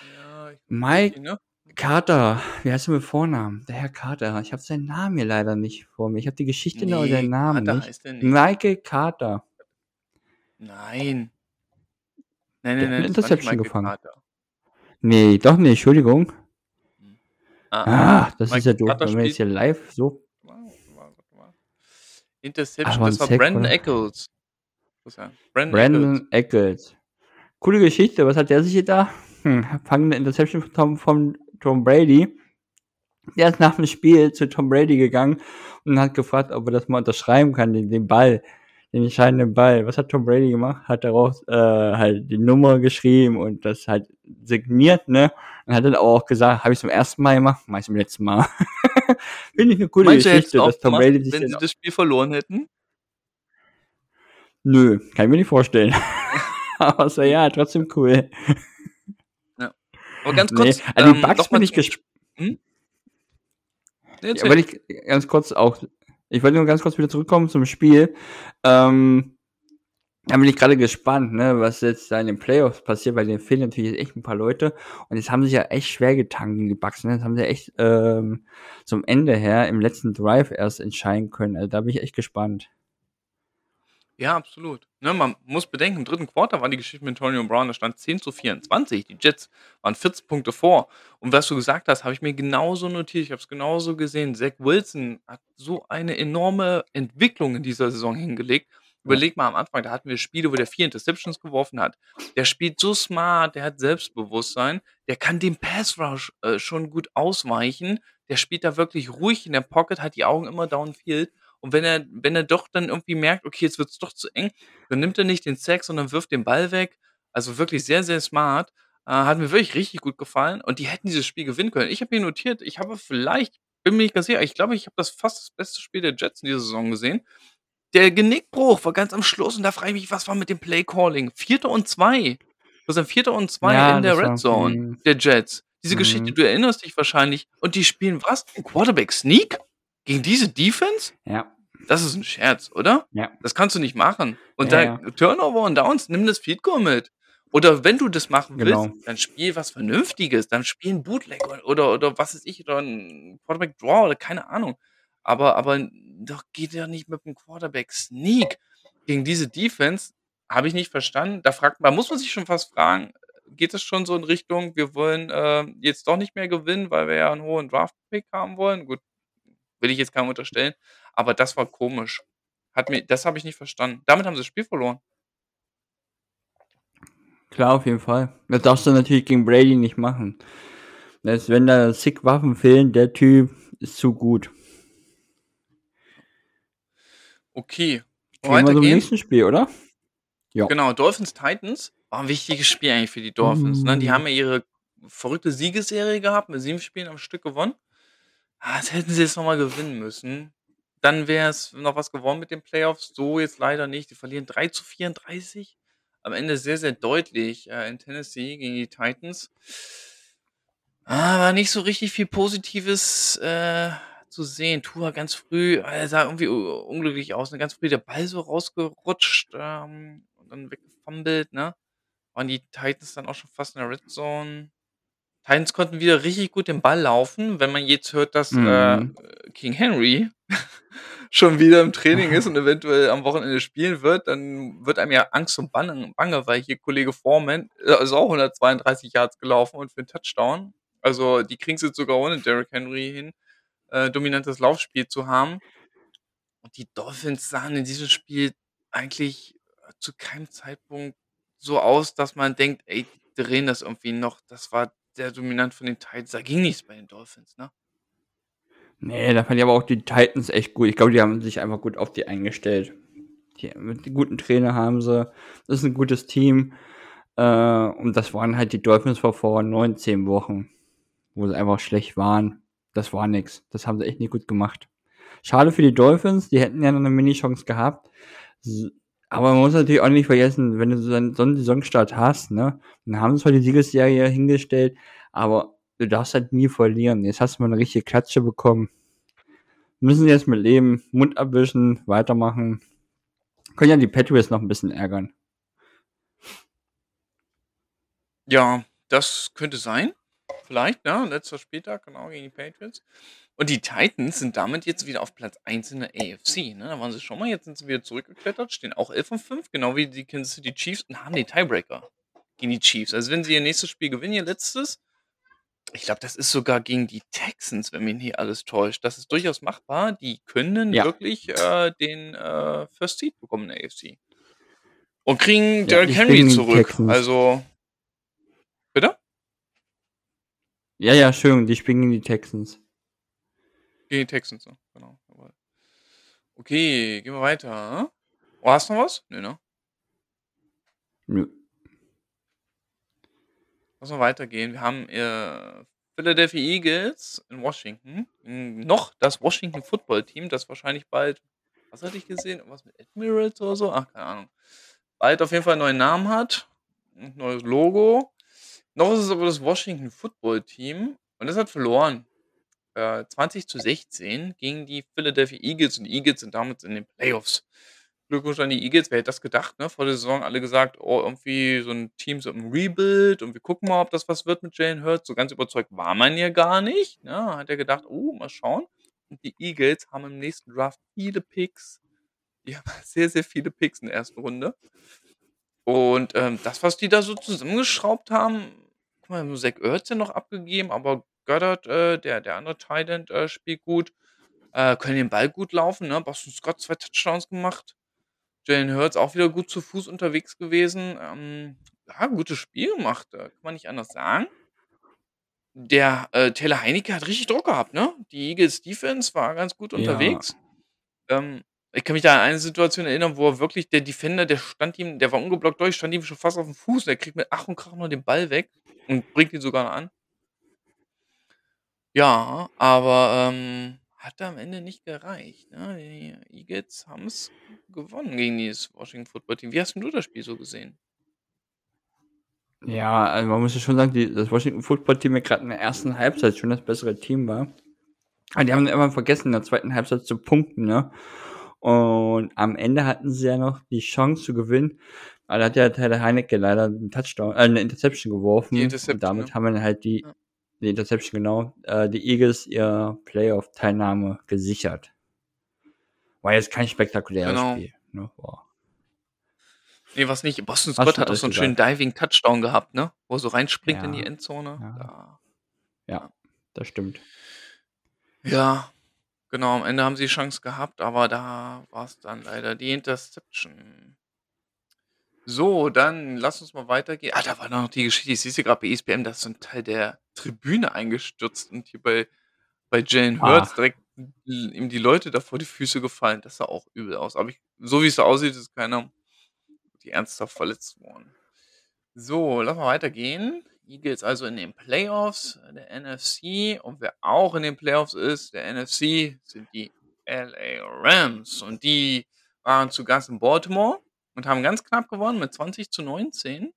Ja, Mike ne? Carter. Wie heißt er mit Vornamen? Der Herr Carter. Ich habe seinen Namen hier leider nicht vor mir. Ich habe die Geschichte noch, aber Ne, seinen Namen Carter nicht. heißt der nicht. Michael Carter. Nein. Nein, nein, 'ne nein, Interception gefangen. Carter. Ne, doch nicht, Entschuldigung. Hm. Ah, Ah, das ist ja doof, wenn wir jetzt hier live so. Ah, Interception, das war Sack, Brandon oder? Eccles. Christian, Brandon Eccles. Brandon Eccles. Coole Geschichte. Was hat der sich gedacht? Hm, fangende Interception von Tom von Tom Brady. Der ist nach dem Spiel zu Tom Brady gegangen und hat gefragt, ob er das mal unterschreiben kann, den den Ball, den entscheidenden Ball. Was hat Tom Brady gemacht? Hat darauf, äh, halt die Nummer geschrieben und das halt signiert, ne? Und hat dann auch gesagt: „Habe ich zum 1. Mal gemacht, mache ich zum letzten Mal.“ Finde ich 'ne coole es Geschichte, dass Tom Brady sich wenn sie das Spiel verloren hätten? Nö, kann ich mir nicht vorstellen. Aber so, ja, trotzdem cool. Ja. Aber ganz Nee, kurz, also die ähm, Bugs mal bin ich gespannt. Hm? Nee, Ja, ich ganz kurz auch, ich wollte nur ganz kurz wieder zurückkommen zum Spiel. Ähm, da bin ich gerade gespannt, ne, was jetzt da in den Playoffs passiert, weil denen fehlen natürlich echt ein paar Leute. Und jetzt haben sich ja echt schwer getan gegen die Bucks, ne? Das haben sie echt ähm, zum Ende her im letzten Drive erst entscheiden können. Also da bin ich echt gespannt. Ja, absolut. Ne, man muss bedenken, im dritten Quarter war die Geschichte mit Antonio Brown, da stand 10 zu 24. Die Jets waren 14 Punkte vor. Und was du gesagt hast, habe ich mir genauso notiert. Ich habe es genauso gesehen. Zach Wilson hat so eine enorme Entwicklung in dieser Saison hingelegt. Überleg mal am Anfang, da hatten wir Spiele, wo der vier Interceptions geworfen hat. Der spielt so smart, der hat Selbstbewusstsein, der kann dem Pass Rush äh, schon gut ausweichen. Der spielt da wirklich ruhig in der Pocket, hat die Augen immer downfield. Und wenn er, wenn er doch dann irgendwie merkt, okay, jetzt wird's doch zu eng, dann nimmt er nicht den Sack, sondern wirft den Ball weg. Also wirklich sehr, sehr smart. Äh, hat mir wirklich richtig gut gefallen. Und die hätten dieses Spiel gewinnen können. Ich habe mir notiert, ich habe vielleicht, bin mir nicht ganz sicher, ich glaube, ich habe das fast das beste Spiel der Jets in dieser Saison gesehen. Der Genickbruch war ganz am Schluss und da frage ich mich, was war mit dem Play Calling? Vierter und zwei. Das sind Vierter und zwei Ja, in der Red Zone mhm. der Jets. Diese Geschichte, Mhm. du erinnerst dich wahrscheinlich. Und die spielen was? Ein Quarterback Sneak? Gegen diese Defense? Ja, Das ist ein Scherz, oder? ja, Das kannst du nicht machen. Und ja, da ja, Turnover und Downs, nimm das Field Goal mit. Oder wenn du das machen willst, genau. dann spiel was Vernünftiges. Dann spiel ein Bootleg oder, oder, oder was weiß ich, oder ein Quarterback Draw oder keine Ahnung. Aber, aber doch geht ja nicht mit dem Quarterback Sneak. Gegen diese Defense habe ich nicht verstanden. Da fragt man, muss man sich schon fast fragen, geht es schon so in Richtung, wir wollen äh, jetzt doch nicht mehr gewinnen, weil wir ja einen hohen Draft-Pick haben wollen? Gut, will ich jetzt keinem unterstellen. Aber das war komisch. Hat mir, das habe ich nicht verstanden. Damit haben sie das Spiel verloren. Klar, auf jeden Fall. Das darfst du natürlich gegen Brady nicht machen. Das, wenn da sick Waffen fehlen, der Typ ist zu gut. Okay. Gehen wir zum nächsten Spiel, oder? Ja. Genau, Dolphins Titans war ein wichtiges Spiel eigentlich für die Dolphins. Ne? Die Uh. haben ja ihre verrückte Siegesserie gehabt, mit sieben Spielen am Stück gewonnen. Ah, das hätten sie jetzt nochmal gewinnen müssen. Dann wäre es noch was gewonnen mit den Playoffs. So jetzt leider nicht. Die verlieren 3 zu 34. Am Ende sehr, sehr deutlich äh, in Tennessee gegen die Titans. Ah, war nicht so richtig viel Positives äh, zu sehen. Tua ganz früh, er sah irgendwie unglücklich aus. Ne? Ganz früh der Ball so rausgerutscht ähm, und dann weggefummelt. Ne? Waren die Titans dann auch schon fast in der Red Zone. Titans konnten wieder richtig gut den Ball laufen. Wenn man jetzt hört, dass äh, Mhm. King Henry schon wieder im Training ist und eventuell am Wochenende spielen wird, dann wird einem ja Angst und Bange, Bange weil hier Kollege Foreman äh, ist auch 132 Yards gelaufen und für einen Touchdown. Also die kriegen es jetzt sogar ohne Derrick Henry hin, äh, dominantes Laufspiel zu haben. Und die Dolphins sahen in diesem Spiel eigentlich zu keinem Zeitpunkt so aus, dass man denkt, ey, die drehen das irgendwie noch. Das war sehr dominant von den Titans. Da ging nichts bei den Dolphins, ne? Nee, da fand ich aber auch die Titans echt gut. Ich glaube, die haben sich einfach gut auf die eingestellt. Die, mit guten Trainer haben sie. Das ist ein gutes Team. Äh, und das waren halt die Dolphins vor, vor 19 Wochen, wo sie einfach schlecht waren. Das war nix. Das haben sie echt nicht gut gemacht. Schade für die Dolphins, die hätten ja noch eine Mini-Chance gehabt. Aber man muss natürlich auch nicht vergessen, wenn du so einen, so einen Saisonstart hast, ne, dann haben sie zwar die Siegesserie hingestellt, aber du darfst halt nie verlieren. Jetzt hast du mal eine richtige Klatsche bekommen. Müssen jetzt mit leben, Mund abwischen, weitermachen. Können ja die Patriots noch ein bisschen ärgern. Ja, das könnte sein. Vielleicht, ne? Letzter Spieltag, genau, gegen die Patriots. Und die Titans sind damit jetzt wieder auf Platz 1 in der AFC. Ne? Da waren sie schon mal, jetzt sind sie wieder zurückgeklettert, stehen auch 11 und 5, genau wie die Kansas City Chiefs und haben den Tiebreaker gegen die Chiefs. Also wenn sie ihr nächstes Spiel gewinnen, ihr letztes, ich glaube, das ist sogar gegen die Texans, wenn mich nicht alles täuscht. Das ist durchaus machbar. Die können Ja. wirklich äh, den äh, First Seed bekommen in der AFC. Und kriegen Derrick Henry zurück. Also, bitte? Ja, ja, schön, die spielen gegen die Texans. Die Texans, ne? genau. Okay, gehen wir weiter. Oh, hast du noch was? Nö, ne? Nö. Lass mal weitergehen. Wir haben äh, Philadelphia Eagles in Washington. Mm, Noch das Washington Football Team, das wahrscheinlich bald was hatte ich gesehen? Irgendwas mit Admirals oder so? Ach, keine Ahnung. Bald auf jeden Fall 'n neuen Namen hat, 'n neues Logo. Noch ist es aber das Washington Football Team und das hat verloren. Äh, 20:16 gegen die Philadelphia Eagles und die Eagles sind damit in den Playoffs. Glückwunsch an die Eagles. Wer hätte das gedacht, ne? Vor der Saison alle gesagt: „Oh, irgendwie so 'n Team so im Rebuild und wir gucken mal, ob das was wird mit Jalen Hurts.“ So ganz überzeugt war man ja gar nicht, ne? Hat ja gedacht: „Oh, mal schauen.“ Und die Eagles haben im nächsten Draft viele Picks. Die haben sehr, sehr viele Picks in der ersten Runde. Und, ähm, das, was die da so zusammengeschraubt haben guck mal, nur Zach Ertz ja noch abgegeben, aber Goddard, äh, der der andere End, äh, spielt gut, äh, können den Ball gut laufen, ne? Boston Scott 2 Touchdowns gemacht. Jalen Hurts auch wieder gut zu Fuß unterwegs gewesen. Ähm, ja, gutes Spiel gemacht, äh, kann man nicht anders sagen. Der, äh, Taylor Heinicke hat richtig Druck gehabt, ne? Die Eagles Defense war ganz gut Ja. unterwegs. Ähm, ich kann mich da an eine Situation erinnern, wo er wirklich der Defender, der stand ihm der war ungeblockt durch, stand ihm schon fast aufm Fuß und er kriegt mit Ach und Krach noch den Ball weg und bringt ihn sogar noch an. Ja, aber, ähm, hat am Ende nicht gereicht, ne? Die Eagles haben's gewonnen gegen dieses Washington Football Team. Wie hast 'n du das Spiel so gesehen? Ja, also man muss ja schon sagen, die das Washington Football Team ja grad in der ersten Halbzeit schon das bessere Team war. Aber die haben dann irgendwann vergessen, in der zweiten Halbzeit zu punkten, ne? Und am Ende hatten sie ja noch die Chance zu gewinnen, aber da hat ja Taylor Heinicke leider 'n Touchdown äh, 'ne Interception Die geworfen und Interception, damit ne? haben dann halt die Ja. Die Interception, genau, äh, die Eagles ihre Playoff-Teilnahme gesichert. War jetzt kein spektakuläres Genau. Spiel, ne? War Ne, war's nicht. Boston Scott hat auch so 'n schönen gesagt. Diving Touchdown gehabt, ne? Wo er so reinspringt in die Ja, Endzone. ja. Da Ja, ja. das stimmt. Ja, genau, am Ende haben sie die Chance gehabt, aber da war's dann leider die Interception. So, dann lass uns mal weitergehen. Ah, da war noch die Geschichte, ich sehe es grad bei ESPN, da ist so 'n Teil der Tribüne eingestürzt und hier bei bei Jalen Hurts Ach. direkt ihm die Leute da vor die Füße gefallen. Das sah auch übel aus. Aber ich so wie's da aussieht, ist keiner wirklich ernsthaft verletzt worden. So, lass mal weitergehen. Eagles also in den Playoffs der NFC und wer auch in den Playoffs ist, der NFC, sind die LA Rams und die waren zu Gast in Baltimore und haben ganz knapp gewonnen mit 20:19.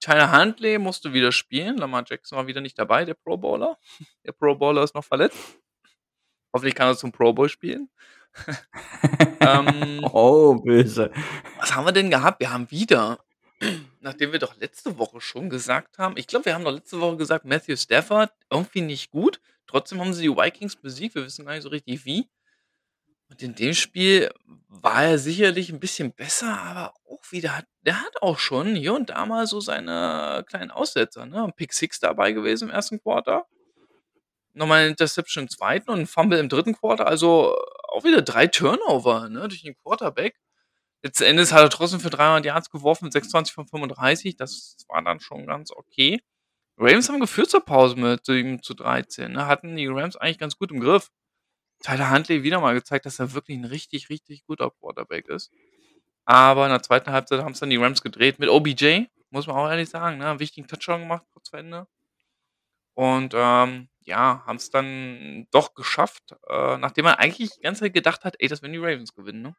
Tyler Huntley musste wieder spielen. Lamar Jackson war wieder nicht dabei, der Pro Bowler. Der Pro Bowler ist noch verletzt. Hoffentlich kann er zum Pro Bowl spielen. Ähm Oh, böse. Was haben wir denn gehabt? Wir haben wieder nachdem wir doch letzte Woche schon gesagt haben ich glaube, wir haben doch letzte Woche gesagt, Matthew Stafford irgendwie nicht gut. Trotzdem haben sie die Vikings besiegt. Wir wissen gar nicht so richtig wie. Und in dem Spiel war er sicherlich 'n bisschen besser, aber auch wieder hat der hat auch schon hier und da mal so seine kleinen Aussetzer, ne? Pick Six dabei gewesen im 1. Quarter. Noch mal 'ne Interception im 2. und 'n Fumble im 3. Quarter. Also, auch wieder 3 Turnover, ne, durch den Quarterback. Letzten Endes hat er trotzdem für 300 Yards geworfen, 26 von 35. Das war dann schon ganz okay. Rams haben geführt zur Pause mit 7:13, ne? Hatten die Rams eigentlich ganz gut im Griff. Tyler Huntley wieder mal gezeigt, dass er wirklich 'n richtig, richtig guter Quarterback ist. Aber in der 2. Halbzeit haben's dann die Rams gedreht mit OBJ, muss man auch ehrlich sagen, ne? Wichtigen Touchdown gemacht kurz vor Ende. Und, ähm, ja, haben's dann doch geschafft, äh, nachdem man eigentlich die ganze Zeit gedacht hat: „Ey, das werden die Ravens gewinnen“, ne?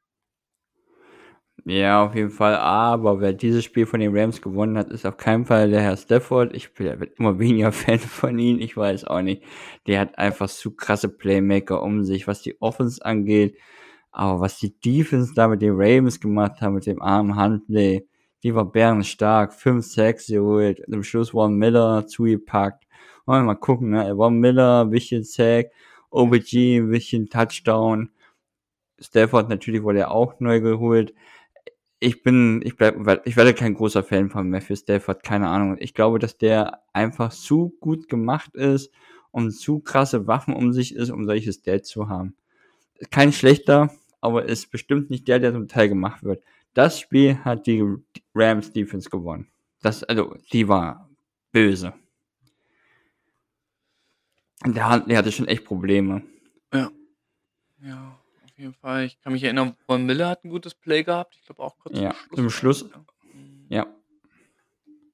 Ja, auf jeden Fall. Aber wer dieses Spiel von den Rams gewonnen hat, ist auf keinen Fall der Herr Stafford. Ich bin immer weniger Fan von ihm. Ich weiß auch nicht. Der hat einfach zu krasse Playmaker um sich, was die Offense angeht. Aber was die Defense da mit den Ravens gemacht haben, mit dem armen Huntley, die war bärenstark. 5 Sacks geholt. Und am Schluss Von Miller zugepackt. Wollen wir mal gucken, ne? Von Miller, bisschen Sack. OBG, 'n bisschen Touchdown. Stafford natürlich wurde er auch neu geholt. Ich bin ich bleibe ich werde kein großer Fan von Matthew Stafford, keine Ahnung. Ich glaube, dass der einfach zu gut gemacht ist und zu krasse Waffen um sich ist, um solche Stats zu haben. Kein schlechter, aber ist bestimmt nicht der, der zum Teil gemacht wird. Das Spiel hat die Rams Defense gewonnen. Das also, die war böse. Und der Huntley hatte schon echt Probleme. Ja. Ja, jeden Fall. Ich kann mich erinnern, Von Miller hat 'n gutes Play gehabt. Ich glaube auch kurz Ja, zum Schluss, Schluss ne? Mhm. ja.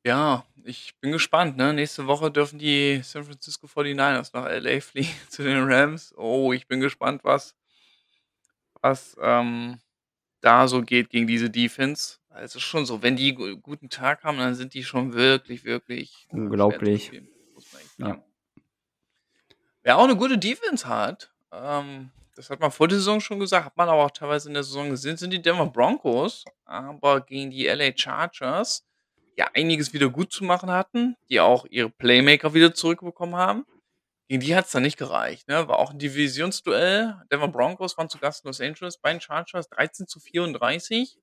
Ja, ich bin gespannt, ne? Nächste Woche dürfen die San Francisco 49ers nach LA fliegen zu den Rams. Oh, ich bin gespannt, was was, ähm, da so geht gegen diese Defense. Es ist schon so, wenn die gu guten Tag haben, dann sind die schon wirklich, wirklich, Unglaublich. spielen, Ja. Wer auch 'ne gute Defense hat, ähm, das hat man vor der Saison schon gesagt, hat man aber auch teilweise in der Saison gesehen, sind die Denver Broncos. Aber gegen die LA Chargers, ja einiges wieder gut zu machen hatten, die auch ihre Playmaker wieder zurückbekommen haben. Gegen die hat's dann nicht gereicht, ne? War auch 'n Divisionsduell. Denver Broncos waren zu Gast in Los Angeles bei den Chargers. 13:34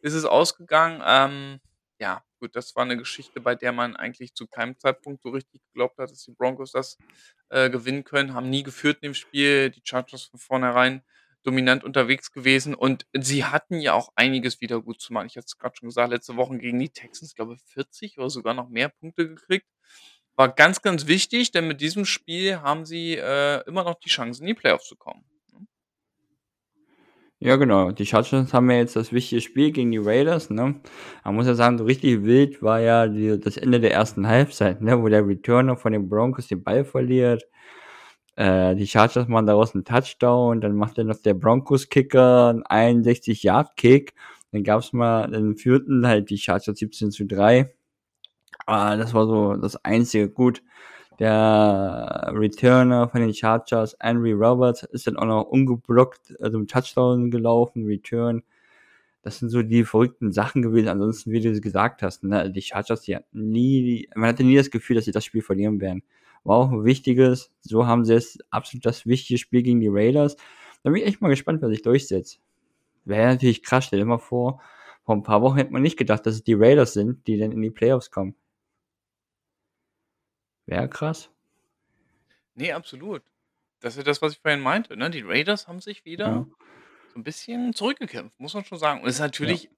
ist es ausgegangen. Ähm, ja, gut, das war 'ne Geschichte, bei der man eigentlich zu keinem Zeitpunkt so richtig geglaubt hat, dass die Broncos das, äh, gewinnen können. Haben nie geführt in dem Spiel. Die Chargers von vornherein dominant unterwegs gewesen und sie hatten ja auch einiges wieder gut zu machen. Ich hatte es grad schon gesagt, letzte Woche gegen die Texans, glaube 40 oder sogar noch mehr Punkte gekriegt. War ganz, ganz wichtig, denn mit diesem Spiel haben sie, äh, immer noch die Chance, in die Playoffs zu kommen? Ja, genau. Die Chargers haben ja jetzt das wichtige Spiel gegen die Raiders, ne? Man muss ja sagen, so richtig wild war ja die das Ende der 1. Halbzeit, ne, wo der Returner von den Broncos den Ball verliert. Äh, die Chargers machen daraus 'n Touchdown, dann macht dann noch der Broncos-Kicker 'n 61-Yard-Kick. Dann gab's mal dann führten halt die Chargers 17:3. Ah, das war so das Einzige. Gut, der Returner von den Chargers, Henry Roberts, ist dann auch noch ungeblockt, also 'n Touchdown gelaufen, Return. Das sind so die verrückten Sachen gewesen. Ansonsten, wie du gesagt hast, ne, die Chargers, die hatten nie man hatte nie das Gefühl, dass sie das Spiel verlieren werden. War auch 'n wichtiges. So haben sie es absolut das wichtige Spiel gegen die Raiders. Da bin ich echt mal gespannt, wer sich durchsetzt. Wäre natürlich krass. Stell dir mal vor, vor 'n paar Wochen hätte man nicht gedacht, dass es die Raiders sind, die dann in die Playoffs kommen. Wäre krass. Ne, absolut. Das ist ja das, was ich vorhin meinte, ne? Die Raiders haben sich Ja. wieder so 'n bisschen zurückgekämpft, muss man schon sagen. Und es ist Ja. natürlich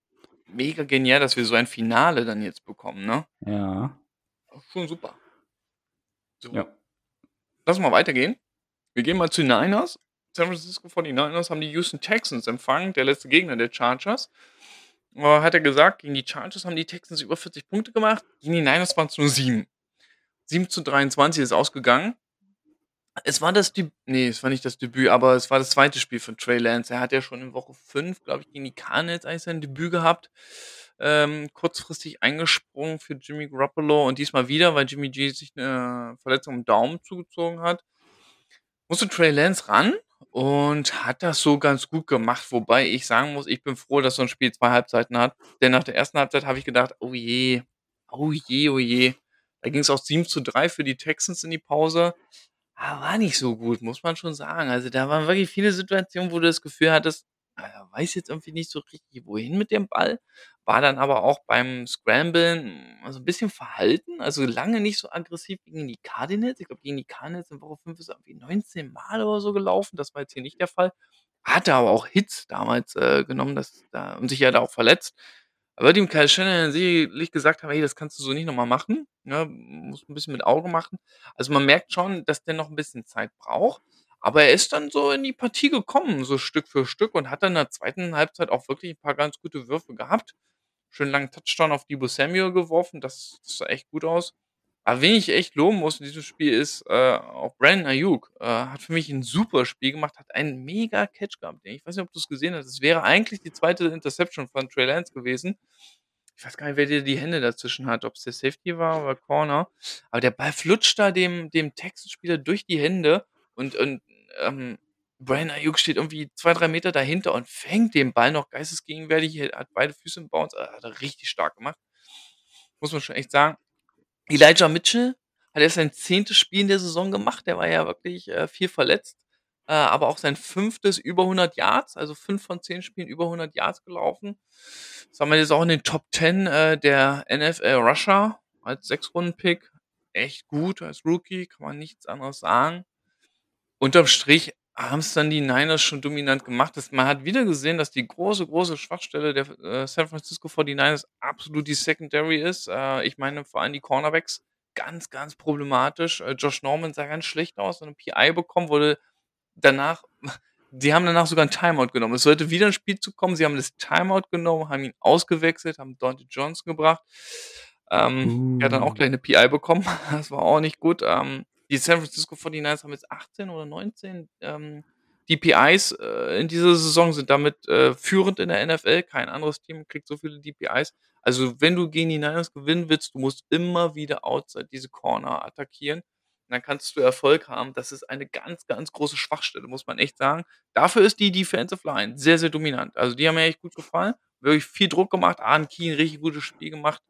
mega genial, dass wir so ein Finale dann jetzt bekommen, ne? Ja. Schon super. So. Ja. Lass mal weitergehen. Wir gehen mal zu den Niners. San Francisco 49ers haben die Houston Texans empfangen, der letzte Gegner der Chargers. Äh, hat er gesagt, gegen die Chargers haben die Texans über 40 Punkte gemacht, gegen die Niners waren's nur 7. 7:23 ist ausgegangen. Es war das Deb ne, es war nicht das Debüt, aber es war das 2. Spiel von Trey Lance. Er hat ja schon in Woche 5, glaube ich, gegen die Cardinals eigentlich sein Debüt gehabt. Ähm, kurzfristig eingesprungen für Jimmy Garoppolo und diesmal wieder, weil Jimmy G sich 'ne Verletzung im Daumen zugezogen hat. Musste Trey Lance ran und hat das so ganz gut gemacht, wobei ich sagen muss, ich bin froh, dass so 'n Spiel 2 Halbzeiten hat, denn nach der 1. Halbzeit habe ich gedacht: „Oh je, oh je, oh je.“ Da ging's auch 7:3 für die Texans in die Pause. Ah, war nicht so gut, muss man schon sagen. Also, da waren wirklich viele Situationen, wo du das Gefühl hattest, ah, er weiß jetzt irgendwie nicht so richtig, wohin mit dem Ball. War dann aber auch beim Scramblen, also 'n bisschen verhalten, also lange nicht so aggressiv gegen die Cardinals. Ich glaube, gegen die Cardinals in Woche 5 ist er irgendwie 19 Mal oder so gelaufen. Das war jetzt hier nicht der Fall. Hatte aber auch Hits damals, äh, genommen, das da und sich ja da auch verletzt. Wird ihm Kyle Shanahan sicherlich gesagt haben: „Hey, das kannst du so nicht noch mal machen, ne? Musst 'n bisschen mit Auge machen.“ Also, man merkt schon, dass der noch 'n bisschen Zeit braucht, aber er ist dann so in die Partie gekommen, so Stück für Stück und hat dann in der 2. Halbzeit auch wirklich 'n paar ganz gute Würfe gehabt. Schönen langen Touchdown auf Deebo Samuel geworfen, das sah echt gut aus. Aber wen ich echt loben muss in diesem Spiel ist, äh, auch Brandon Aiyuk. Äh, hat für mich 'n super Spiel gemacht, hat einen mega Catch gehabt. Ich weiß nicht, ob du's gesehen hast. Es wäre eigentlich die 2. Interception von Trey Lance gewesen. Ich weiß gar nicht, wer da die Hände dazwischen hat, ob's der Safety war oder Corner. Aber der Ball flutscht da dem dem Texans-Spieler durch die Hände und und, ähm, Brandon Aiyuk steht irgendwie 2, 3 Meter dahinter und fängt den Ball noch geistesgegenwärtig, hat beide Füße im Bounce. Hat er richtig stark gemacht. Muss man schon echt sagen. Elijah Mitchell hat erst sein 10. Spiel in der Saison gemacht. Der war ja wirklich, äh, viel verletzt, äh, aber auch sein 5. über 100 Yards, also 5 von 10 Spielen über 100 Yards gelaufen. Sagen wir, der ist auch in den Top 10, äh, der NFL Rusher als 6-Runden-Pick. Echt gut als Rookie, kann man nichts anderes sagen. Unterm Strich haben's dann die Niners schon dominant gemacht. Man hat wieder gesehen, dass die große, große Schwachstelle der, äh, San Francisco 49ers absolut die Secondary ist. Äh, ich meine vor allem die Cornerbacks, ganz, ganz problematisch. Äh, Josh Norman sah ganz schlecht aus, hat 'ne PI bekommen, wurde danach die haben danach sogar 'n Timeout genommen. Es sollte wieder 'n Spielzug kommen. Sie haben das Timeout genommen, haben ihn ausgewechselt, haben Donte Johnson gebracht. Ähm, der hat dann auch Uh. gleich 'ne PI bekommen. Das war auch nicht gut. Ähm, die San Francisco 49ers haben jetzt 18 oder 19, ähm, DPIs äh, in dieser Saison sind damit äh, führend in der NFL. Kein anderes Team kriegt so viele DPIs. Also, wenn du gegen die Niners gewinnen willst, du musst immer wieder outside diese Corner attackieren. Dann kannst du Erfolg haben. Das ist eine ganz, ganz große Schwachstelle, muss man echt sagen. Dafür ist die Defensive Line sehr, sehr dominant. Also, die haben mir echt gut gefallen. Wirklich viel Druck gemacht. Arne Keen, richtig gutes Spiel gemacht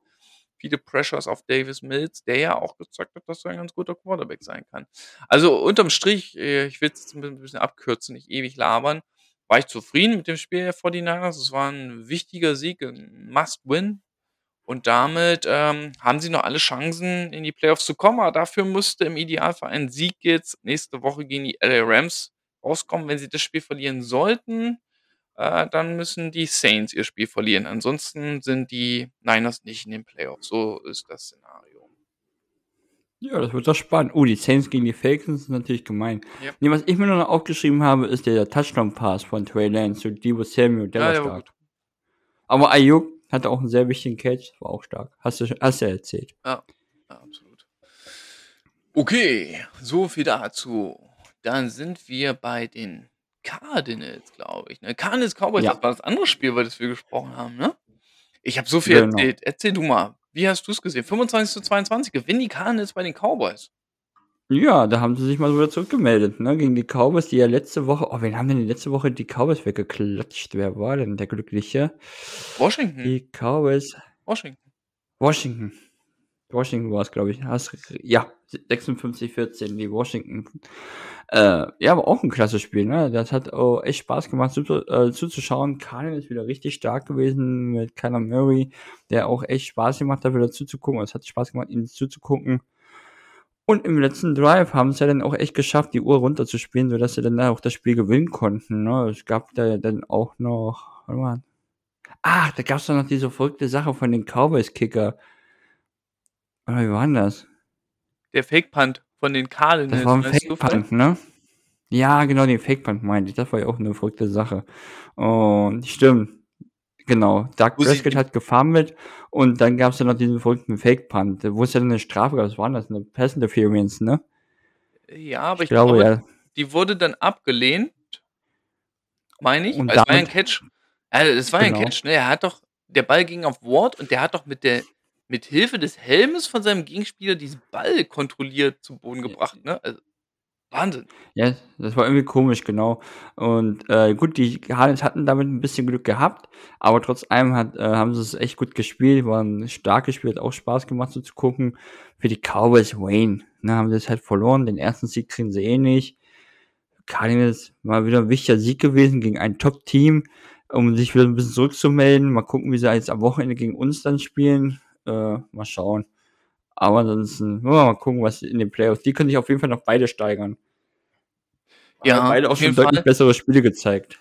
viele Pressures auf Davis Mills, der ja auch gezeigt hat, dass er ein ganz guter Quarterback sein kann. Also unterm Strich, äh, ich will es jetzt ein bisschen abkürzen, nicht ewig labern, war ich zufrieden mit dem Spiel der 49ers. Es war ein wichtiger Sieg, ein Must-Win. Und damit ähm, haben sie noch alle Chancen, in die Playoffs zu kommen. Aber dafür müsste im Idealfall ein Sieg jetzt nächste Woche gegen die LA Rams rauskommen. Wenn sie das Spiel verlieren sollten, äh, dann müssen die Saints ihr Spiel verlieren. Ansonsten sind die Niners nicht in den Playoffs. So ist das Szenario. Ja, das wird doch spannend. Oh, die Saints gegen die Falcons ist natürlich gemein. Yep. Nee, was ich mir noch aufgeschrieben habe, ist der Touchdown-Pass von Trey Lance zu Debo Samuel. Der ja, war stark. Aber Ayuk hatte auch einen sehr wichtigen Catch, war auch stark. Hast du, hast du erzählt. Ja, ja absolut. Okay, so viel dazu. Dann sind wir bei den Cardinals, glaube ich, ne? Cardinals Cowboys, Ja. das war das andere Spiel, über das wir gesprochen haben, ne? Ich habe so viel Genau. erzählt. Erzähl du mal. Wie hast du es gesehen? 25:22 gewinnen die Cardinals bei den Cowboys. Ja, da haben sie sich mal wieder zurückgemeldet, ne? Gegen die Cowboys, die ja letzte Woche oh, wen haben denn die letzte Woche die Cowboys weggeklatscht? Wer war denn der Glückliche? Washington. Die Cowboys Washington. Washington. Washington war es, glaube ich. Hast, ja, 56-14, die Washington. Äh, ja, aber auch ein klasse Spiel, ne? Das hat auch echt Spaß gemacht zu, äh, zuzuschauen. Carlin ist wieder richtig stark gewesen mit Kyler Murray, der auch echt Spaß gemacht hat, wieder zuzugucken. Es hat Spaß gemacht, ihn zuzugucken. Und im letzten Drive haben sie ja dann auch echt geschafft, die Uhr runterzuspielen, sodass sie dann auch das Spiel gewinnen konnten. Ne? Es gab da dann auch noch, warte mal. Ach, da gab es doch noch diese verrückte Sache von den Cowboys-Kicker. Wie war denn das? Der Fake-Punt von den Cardinals. Das war ein Fake-Punt, ne? Ja, genau, den Fake-Punt meinte ich. Das war ja auch eine verrückte Sache. Und stimmt. Genau. Doug Prescott hat gefarmelt und dann gab es ja noch diesen verrückten Fake-Punt. Wo es ja eine Strafe gab, was war das? Eine Pass Interference, ne? Ja, aber ich, ich glaube, glaube, ja. die wurde dann abgelehnt. Meine ich. Und damit, war ja ein Catch. Also, das war genau. ein Catch, ne? Er hat doch, der Ball ging auf Ward und der hat doch mit der mit Hilfe des Helmes von seinem Gegenspieler diesen Ball kontrolliert zu Boden gebracht, ne? Also, Wahnsinn. Ja, das war irgendwie komisch, genau. Und äh, gut, die Cardinals hatten damit ein bisschen Glück gehabt, aber trotz allem hat, äh, haben sie es echt gut gespielt, war ein starkes Spiel, hat auch Spaß gemacht so zu gucken. Für die Cowboys Wayne, ne, haben sie es halt verloren, den ersten Sieg kriegen sie eh nicht. Cardinals mal wieder ein wichtiger Sieg gewesen gegen ein Top-Team, um sich wieder ein bisschen zurückzumelden. Mal gucken, wie sie jetzt am Wochenende gegen uns dann spielen. Äh, mal schauen. Aber ansonsten, mal gucken, was in den Playoffs. Die können sich auf jeden Fall noch beide steigern. Ja, Aber beide auch schon deutlich Fall. bessere Spiele gezeigt.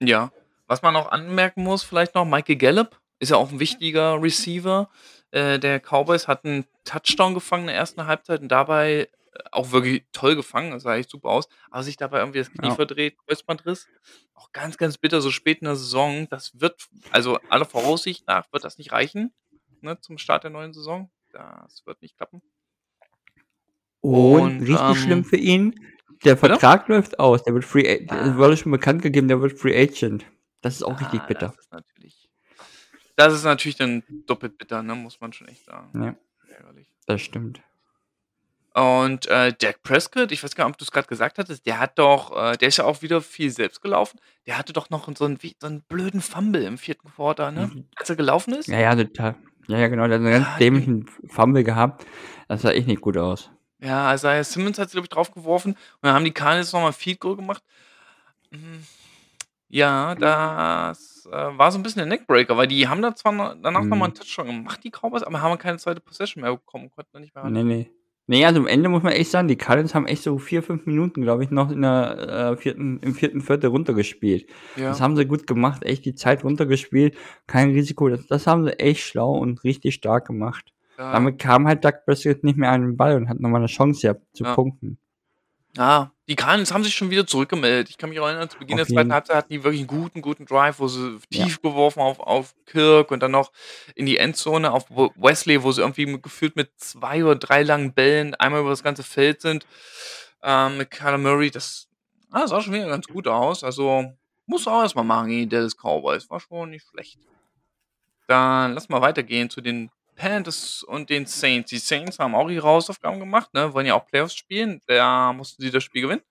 Ja. Was man auch anmerken muss, vielleicht noch, Michael Gallup ist ja auch ein wichtiger Receiver. Äh, der Cowboys hat einen Touchdown gefangen in der ersten Halbzeit und dabei äh, auch wirklich toll gefangen, das sah echt super aus, aber sich dabei irgendwie das Knie ja. verdreht, Kreuzbandriss. Auch ganz, ganz bitter, so spät in der Saison. Das wird, also aller Voraussicht nach, wird das nicht reichen ne, zum Start der neuen Saison. Das wird nicht klappen. Und, Und richtig ähm, schlimm für ihn, der Vertrag bitte? läuft aus. Der wird Free ah. wurde schon bekannt gegeben, der wird Free Agent. Das ist auch ah, richtig bitter. Das ist natürlich, das ist natürlich dann doppelt bitter, ne, muss man schon echt sagen. Ja. Das stimmt. Und äh, Jack Prescott, ich weiß gar nicht, ob du es gerade gesagt hattest, der hat doch, äh, der ist ja auch wieder viel selbst gelaufen. Der hatte doch noch so einen, so einen blöden Fumble im vierten Quarter, ne? Mhm. Als er gelaufen ist. Ja, ja, total. Ja, ja, genau, der hat einen ganz Ja, dämlichen Fumble gehabt. Das sah echt nicht gut aus. Ja, Isaiah Simmons hat sie, glaube ich, draufgeworfen und dann haben die Cardinals nochmal Field Goal gemacht. Hm, ja, das, äh, war so ein bisschen der Neckbreaker, weil die haben da zwar danach nochmal Mhm. einen Touchdown gemacht, die Cowboys, aber haben keine zweite Possession mehr bekommen, konnten nicht mehr Ne, ne. Ne, also am Ende muss man echt sagen, die Cardinals haben echt so vier, fünf Minuten, glaube ich, noch in der äh, vierten, im vierten Viertel runtergespielt. Ja. Das haben sie gut gemacht, echt die Zeit runtergespielt, kein Risiko. Das, das haben sie echt schlau und richtig stark gemacht. Ja. Damit kam halt Doug Prescott nicht mehr an den Ball und hat nochmal eine Chance gehabt zu ja. punkten. Ja, die Cardinals haben sich schon wieder zurückgemeldet. Ich kann mich erinnern, zu Beginn auf der zweiten Halbzeit hatten die wirklich einen guten, guten Drive, wo sie tief ja. geworfen auf, auf Kirk und dann noch in die Endzone auf Wesley, wo sie irgendwie gefühlt mit zwei oder drei langen Bällen einmal über das ganze Feld sind. Ähm, mit Kyler Murray, das Ah, sah schon wieder ganz gut aus. Also, musst du auch erst mal machen gegen die Dallas Cowboys. War schon nicht schlecht. Dann lass mal weitergehen zu den Panthers und den Saints. Die Saints haben auch ihre Hausaufgaben gemacht, ne? Wollen ja auch Playoffs spielen. Da mussten sie das Spiel gewinnen.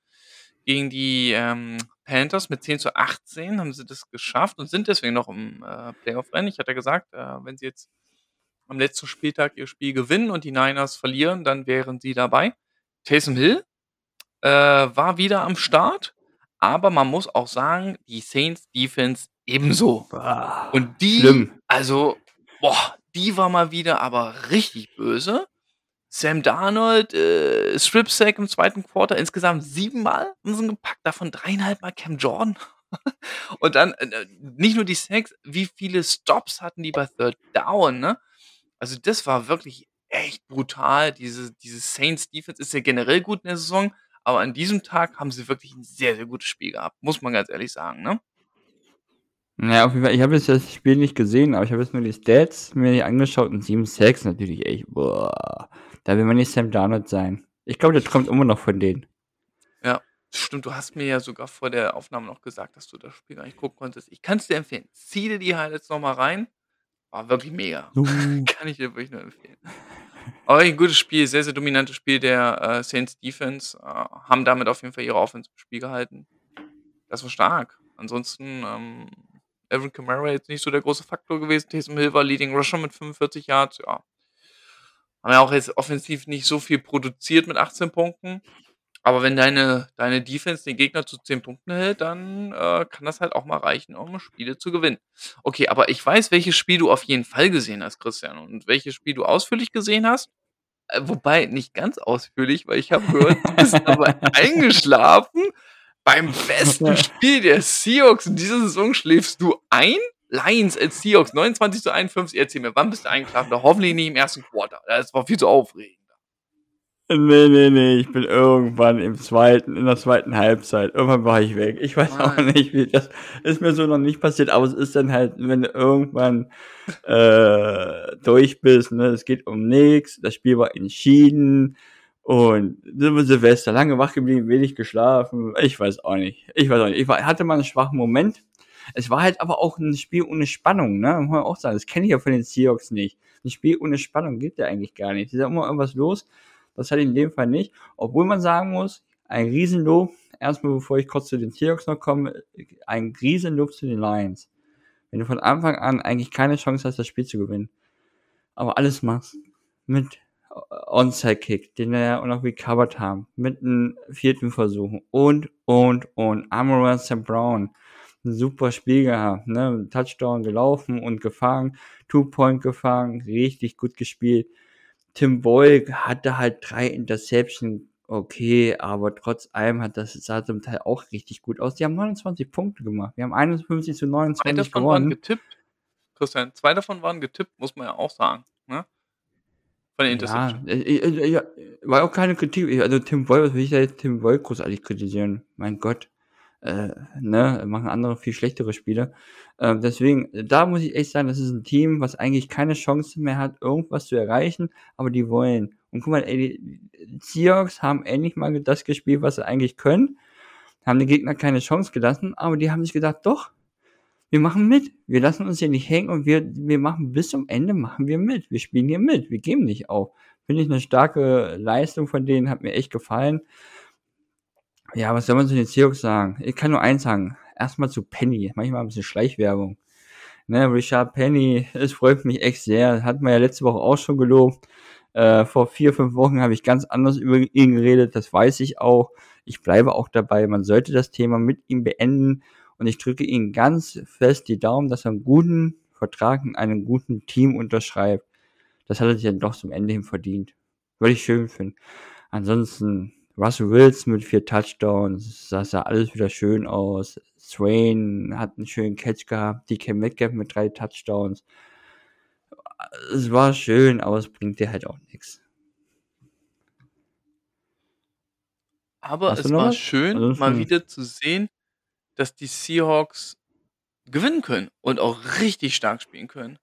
Gegen die ähm, Panthers mit 10 zu 18 haben sie das geschafft und sind deswegen noch im äh, Playoff-Rennen. Ich hatte ja gesagt, äh, wenn sie jetzt am letzten Spieltag ihr Spiel gewinnen und die Niners verlieren, dann wären sie dabei. Taysom Hill äh, war wieder am Start, aber man muss auch sagen, die Saints Defense ebenso. Und die, schlimm. also, boah, die war mal wieder aber richtig böse. Sam Darnold, äh, Strip Sack im zweiten Quarter, insgesamt siebenmal haben sie gepackt, davon dreieinhalb Mal Cam Jordan. Und dann äh, nicht nur die Sacks, wie viele Stops hatten die bei Third Down, ne? Also das war wirklich echt brutal. Diese, diese Saints Defense ist ja generell gut in der Saison, aber an diesem Tag haben sie wirklich ein sehr, sehr gutes Spiel gehabt, muss man ganz ehrlich sagen, ne? Ja, auf jeden Fall. Ich habe jetzt das Spiel nicht gesehen, aber ich habe jetzt nur die Stats mir angeschaut und 7 Sacks natürlich echt, boah. Da will man nicht Sam Darnold sein. Ich glaube, der träumt immer noch von denen. Ja, stimmt. Du hast mir ja sogar vor der Aufnahme noch gesagt, dass du das Spiel gar nicht gucken konntest. Ich kann es dir empfehlen. Zieh dir die Highlights nochmal rein. War wirklich mega. Uh. kann ich dir wirklich nur empfehlen. Aber ein gutes Spiel, sehr, sehr dominantes Spiel der äh, Saints Defense. Äh, haben damit auf jeden Fall ihre Offense im Spiel gehalten. Das war stark. Ansonsten, ähm, Evan Kamara jetzt nicht so der große Faktor gewesen. Taysom Hill war Leading Rusher mit 45 Yards. Ja. Haben ja auch jetzt offensiv nicht so viel produziert mit 18 Punkten. Aber wenn deine, deine Defense den Gegner zu 10 Punkten hält, dann äh, kann das halt auch mal reichen, um Spiele zu gewinnen. Okay, aber ich weiß, welches Spiel du auf jeden Fall gesehen hast, Christian, und welches Spiel du ausführlich gesehen hast. Äh, wobei nicht ganz ausführlich, weil ich habe gehört, du bist dabei eingeschlafen. Beim besten Spiel der Seahawks in dieser Saison schläfst du ein. Lions als Seahawks 29 zu 51. Erzähl mir, wann bist du eingeschlafen? Hoffentlich nicht im ersten Quarter. Das war viel zu aufregend. Nee, nee, nee, ich bin irgendwann im zweiten, in der zweiten Halbzeit. Irgendwann war ich weg. Ich weiß auch Nein. nicht, wie das ist mir so noch nicht passiert, aber es ist dann halt, wenn du irgendwann äh, durch bist, ne, es geht um nichts, das Spiel war entschieden und sind wir Silvester lange wach geblieben, wenig geschlafen. Ich weiß auch nicht. Ich weiß auch nicht. Ich war, hatte mal einen schwachen Moment. Es war halt aber auch ein Spiel ohne Spannung, ne? Muss man auch sagen. Das kenne ich ja von den Seahawks nicht. Ein Spiel ohne Spannung gibt ja eigentlich gar nicht. Es ist ja immer irgendwas los. Das hatte ich in dem Fall nicht. Obwohl man sagen muss, ein Riesenlob, erstmal bevor ich kurz zu den Seahawks noch komme, ein Riesenlob zu den Lions. Wenn du von Anfang an eigentlich keine Chance hast, das Spiel zu gewinnen, aber alles machst mit Onside-Kick, den wir ja auch noch recovered haben, mit einem vierten Versuch und, und, und. Amara St. Brown, ein super Spiel gehabt, ne? Touchdown gelaufen und gefangen, Two-Point gefangen, richtig gut gespielt. Tim Boyle hatte halt drei Interception, okay, aber trotz allem hat das sah zum Teil auch richtig gut aus. Die haben 29 Punkte gemacht. Wir haben 51 zu Zwei 29 davon waren gewonnen. getippt. Christian, zwei davon waren getippt, muss man ja auch sagen. Von den Ja, Interception. äh, äh, ja, war auch keine Kritik. Also Tim Boyle, was will ich da jetzt Tim Boyle großartig kritisieren? Mein Gott. Äh, ne, machen andere viel schlechtere Spiele. Ähm, deswegen, da muss ich echt sagen, das ist ein Team, was eigentlich keine Chance mehr hat, irgendwas zu erreichen, aber die wollen. Und guck mal, ey, die Seahawks haben endlich mal das gespielt, was sie eigentlich können, haben den Gegner keine Chance gelassen, aber die haben sich gedacht, doch, wir machen mit. Wir lassen uns hier nicht hängen und wir, wir machen bis zum Ende machen wir mit. Wir spielen hier mit. Wir geben nicht auf. Finde ich eine starke Leistung von denen, hat mir echt gefallen. Ja, was soll man zu den Seahawks sagen? Ich kann nur eins sagen. Erstmal zu Penny. Manchmal ein bisschen Schleichwerbung. Ne, Richard Penny, es freut mich echt sehr. Hat man ja letzte Woche auch schon gelobt. Äh, vor vier, fünf Wochen habe ich ganz anders über ihn geredet. Das weiß ich auch. Ich bleibe auch dabei. Man sollte das Thema mit ihm beenden. Und ich drücke ihm ganz fest die Daumen, dass er einen guten Vertrag in einem guten Team unterschreibt. Das hat er sich dann doch zum Ende hin verdient. Würde ich schön finden. Ansonsten Russell Wilson mit vier Touchdowns, das sah alles wieder schön aus. Swain hat einen schönen Catch gehabt, DK Metcalf mit drei Touchdowns. Es war schön, aber es bringt dir halt auch nichts. Aber Hast es war was? schön, mal Ansonsten- wieder zu sehen, dass die Seahawks gewinnen können und auch richtig stark spielen können.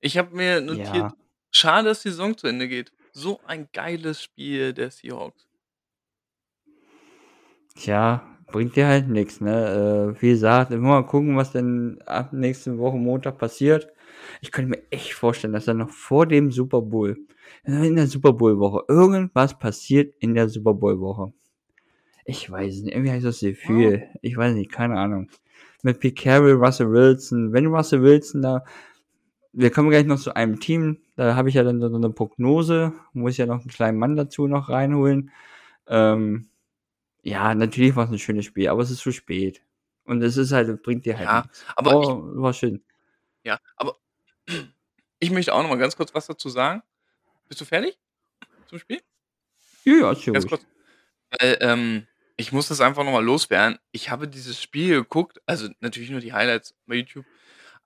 Ich habe mir notiert, Ja. schade, dass die Saison zu Ende geht. So ein geiles Spiel der Seahawks. Tja, bringt dir halt nix, ne? Äh, wie gesagt, immer mal gucken, was denn ab nächste Woche Montag passiert. Ich könnte mir echt vorstellen, dass dann noch vor dem Super Bowl, in der Super Bowl Woche, irgendwas passiert in der Super Bowl Woche. Ich weiß nicht, irgendwie habe ich das Gefühl. Ich weiß nicht, keine Ahnung. Mit Pete Carroll, Russell Wilson, wenn Russell Wilson da, wir kommen gleich noch zu einem Team, da habe ich ja dann so eine Prognose, muss ich ja noch einen kleinen Mann dazu noch reinholen. Ähm, ja, natürlich war es ein schönes Spiel, aber es ist zu spät. Und es ist halt, bringt dir halt Ja, nichts. aber Oh, ich war schön. ja, aber ich möchte auch noch mal ganz kurz was dazu sagen. Bist du fertig zum Spiel? Ja, ja, Ganz kurz. Weil, ähm, ich muss das einfach noch mal loswerden. Ich habe dieses Spiel geguckt, also natürlich nur die Highlights bei YouTube,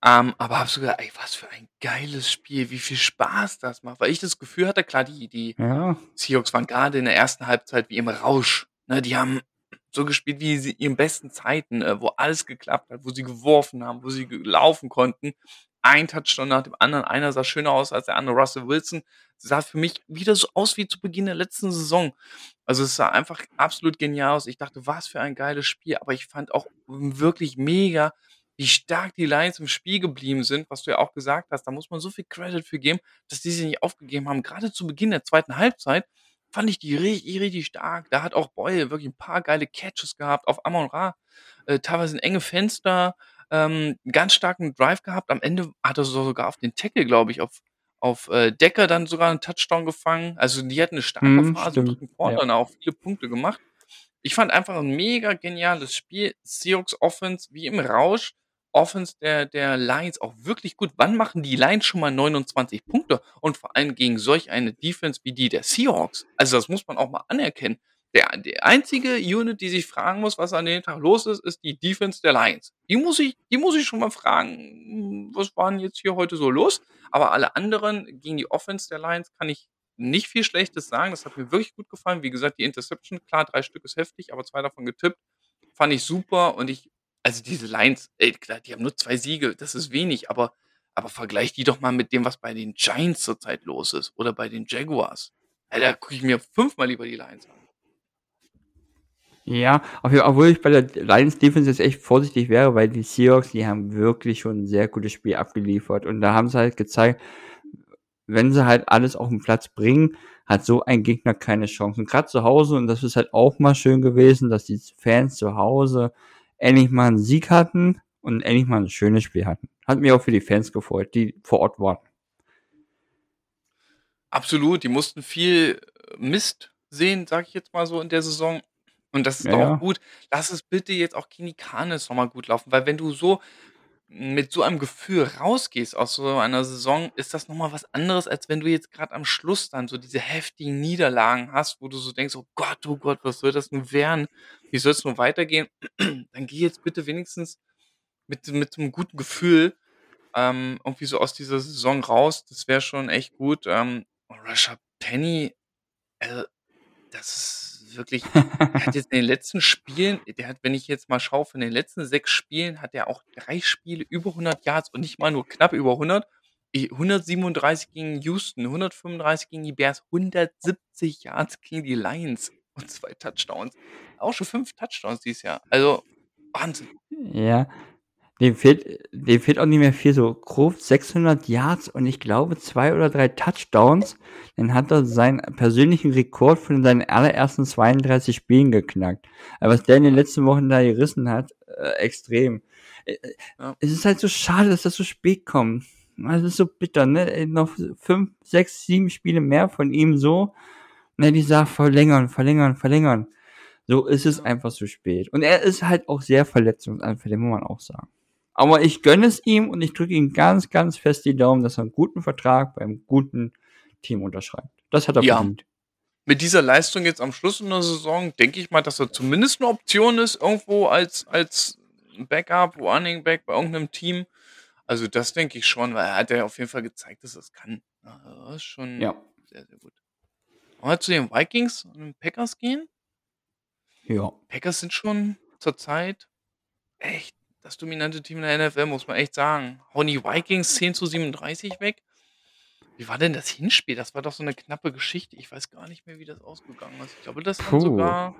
ähm, aber habe so gedacht: „Ey, was für ein geiles Spiel, wie viel Spaß das macht.“ Weil ich das Gefühl hatte, klar, die die Ja. Seahawks waren gerade in der ersten Halbzeit wie im Rausch, ne? Die haben so gespielt wie sie in ihren besten Zeiten, äh, wo alles geklappt hat, wo sie geworfen haben, wo sie laufen konnten. Ein Touchdown nach dem anderen. Einer sah schöner aus als der andere. Russell Wilson sah für mich wieder so aus wie zu Beginn der letzten Saison. Also, es sah einfach absolut genial aus. Ich dachte: „Was für ein geiles Spiel.“ Aber ich fand auch wirklich mega, wie stark die Lions im Spiel geblieben sind, was du ja auch gesagt hast. Da muss man so viel Credit für geben, dass die sich nicht aufgegeben haben. Gerade zu Beginn der zweiten Halbzeit fand ich die richtig, richtig stark. Da hat auch Boyle wirklich ein paar geile Catches gehabt auf Amon-Ra, äh, teilweise 'n enge Fenster, ähm, ganz starken Drive gehabt. Am Ende hat er so sogar auf den Tackle, glaube ich, auf auf, äh, Decker dann sogar 'n Touchdown gefangen. Also, die hatten 'ne starke Mhm, Phase im stimmt, 3. Quarter ja. auch viele Punkte gemacht. Ich fand einfach 'n mega geniales Spiel. Seahawks Offense wie im Rausch. Offense der der Lions auch wirklich gut. Wann machen die Lions schon mal 29 Punkte? Und vor allem gegen solch eine Defense wie die der Seahawks. Also, das muss man auch mal anerkennen. Der die einzige Unit, die sich fragen muss, was an dem Tag los ist, ist die Defense der Lions. Die muss ich die muss ich schon mal fragen: „Hm, was war 'n jetzt hier heute so los?“ Aber alle anderen gegen die Offense der Lions kann ich nicht viel Schlechtes sagen. Das hat mir wirklich gut gefallen. Wie gesagt, die Interception, klar, 3 Stück ist heftig, aber 2 davon getippt. Fand ich super und ich also, diese Lions, ey, klar, die haben nur 2 Siege, das ist wenig, aber aber vergleich die doch mal mit dem, was bei den Giants zurzeit los ist oder bei den Jaguars. Ey, da gucke ich mir fünfmal lieber die Lions an. Ja, obwohl ich bei der Lions Defense jetzt echt vorsichtig wäre, weil die Seahawks, die haben wirklich schon 'n sehr gutes Spiel abgeliefert. Und da haben sie halt gezeigt, wenn sie halt alles auf 'n Platz bringen, hat so ein Gegner keine Chance. Und grad zu Hause, und das ist halt auch mal schön gewesen, dass die Fans zu Hause endlich mal 'n Sieg hatten und endlich mal 'n schönes Spiel hatten. Hat mich auch für die Fans gefreut, die vor Ort waren. Absolut, die mussten viel Mist sehen, sage ich jetzt mal so in der Saison. Und das ist Ja, doch auch ja. gut. Lass es bitte jetzt auch gegen die Cardinals noch mal gut laufen, weil wenn du so mit so einem Gefühl rausgehst aus so einer Saison, ist das noch mal was anderes, als wenn du jetzt grad am Schluss dann so diese heftigen Niederlagen hast, wo du so denkst: „Oh Gott, oh Gott, was soll das nun werden? Wie soll's nun weitergehen?“ Dann geh jetzt bitte wenigstens mit mit so 'nem guten Gefühl, ähm, irgendwie so aus dieser Saison raus. Das wäre schon echt gut. Ähm, Rashad Penny, also, das ist wirklich der hat jetzt in den letzten Spielen der hat, wenn ich jetzt mal schaue, von den letzten 6 Spielen hat er auch 3 Spiele über 100 Yards und nicht mal nur knapp über 100. I 137 gegen Houston, 135 gegen die Bears, 170 Yards gegen die Lions und 2 Touchdowns. Auch schon 5 Touchdowns dieses Jahr. Also, Wahnsinn. Ja, dem fehlt dem fehlt auch nicht mehr viel, so grob 600 Yards und ich glaube 2 oder 3 Touchdowns. Dann hat er seinen persönlichen Rekord von seinen allerersten 32 Spielen geknackt. Aber was der in den letzten Wochen da gerissen hat, äh, extrem. Äh, äh, Ja. es ist halt so schade, dass das so spät kommt. Es ist so bitter, ne? Äh, noch 5, 6, 7 Spiele mehr von ihm so. Hätte ich gesagt, verlängern, verlängern, verlängern. So ist es Ja. einfach zu spät. Und er ist halt auch sehr verletzungsanfällig, muss man auch sagen. Aber ich gönne es ihm und ich drücke ihm ganz, ganz fest die Daumen, dass er 'n guten Vertrag beim guten Team unterschreibt. Das hat er Ja. verdient. Mit dieser Leistung jetzt am Schluss in der Saison denke ich mal, dass er zumindest 'ne Option ist irgendwo als als Backup, Running Back bei irgend 'nem Team. Also, das denke ich schon, weil er hat ja auf jeden Fall gezeigt, dass er's kann. Also, das ist schon Ja. sehr, sehr gut. Wollen wir zu den Vikings und den Packers gehen? Ja. Packers sind schon zurzeit echt das dominante Team in der NFL, muss man echt sagen. Hauen die Vikings 10:37 weg. Wie war denn das Hinspiel? Das war doch so 'ne knappe Geschichte. Ich weiß gar nicht mehr, wie das ausgegangen ist. Ich glaube, das Puh. sogar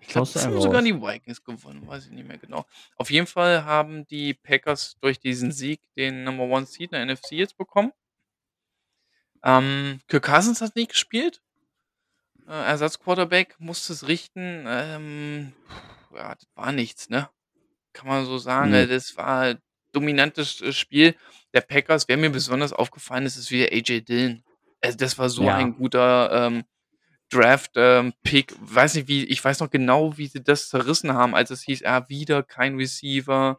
Ich glaube, das haben sogar die Vikings gewonnen, weiß ich nicht mehr genau. Auf jeden Fall haben die Packers durch diesen Sieg den Number One Seed in der NFC jetzt bekommen. Ähm, Kirk Cousins hat nicht gespielt. Äh, Ersatzquarterback musste es richten. Ähm, ja, das war nichts, ne? Kann man so sagen. Nee. Äh, Das war ein dominantes äh, Spiel der Packers. Wer mir besonders aufgefallen ist, ist wieder AJ Dillon. Also das war so Ja. ein guter ähm, Draft-Pick. weiß nicht, wie, ich weiß noch genau, wie sie das zerrissen haben, als es hieß, ah, wieder kein Receiver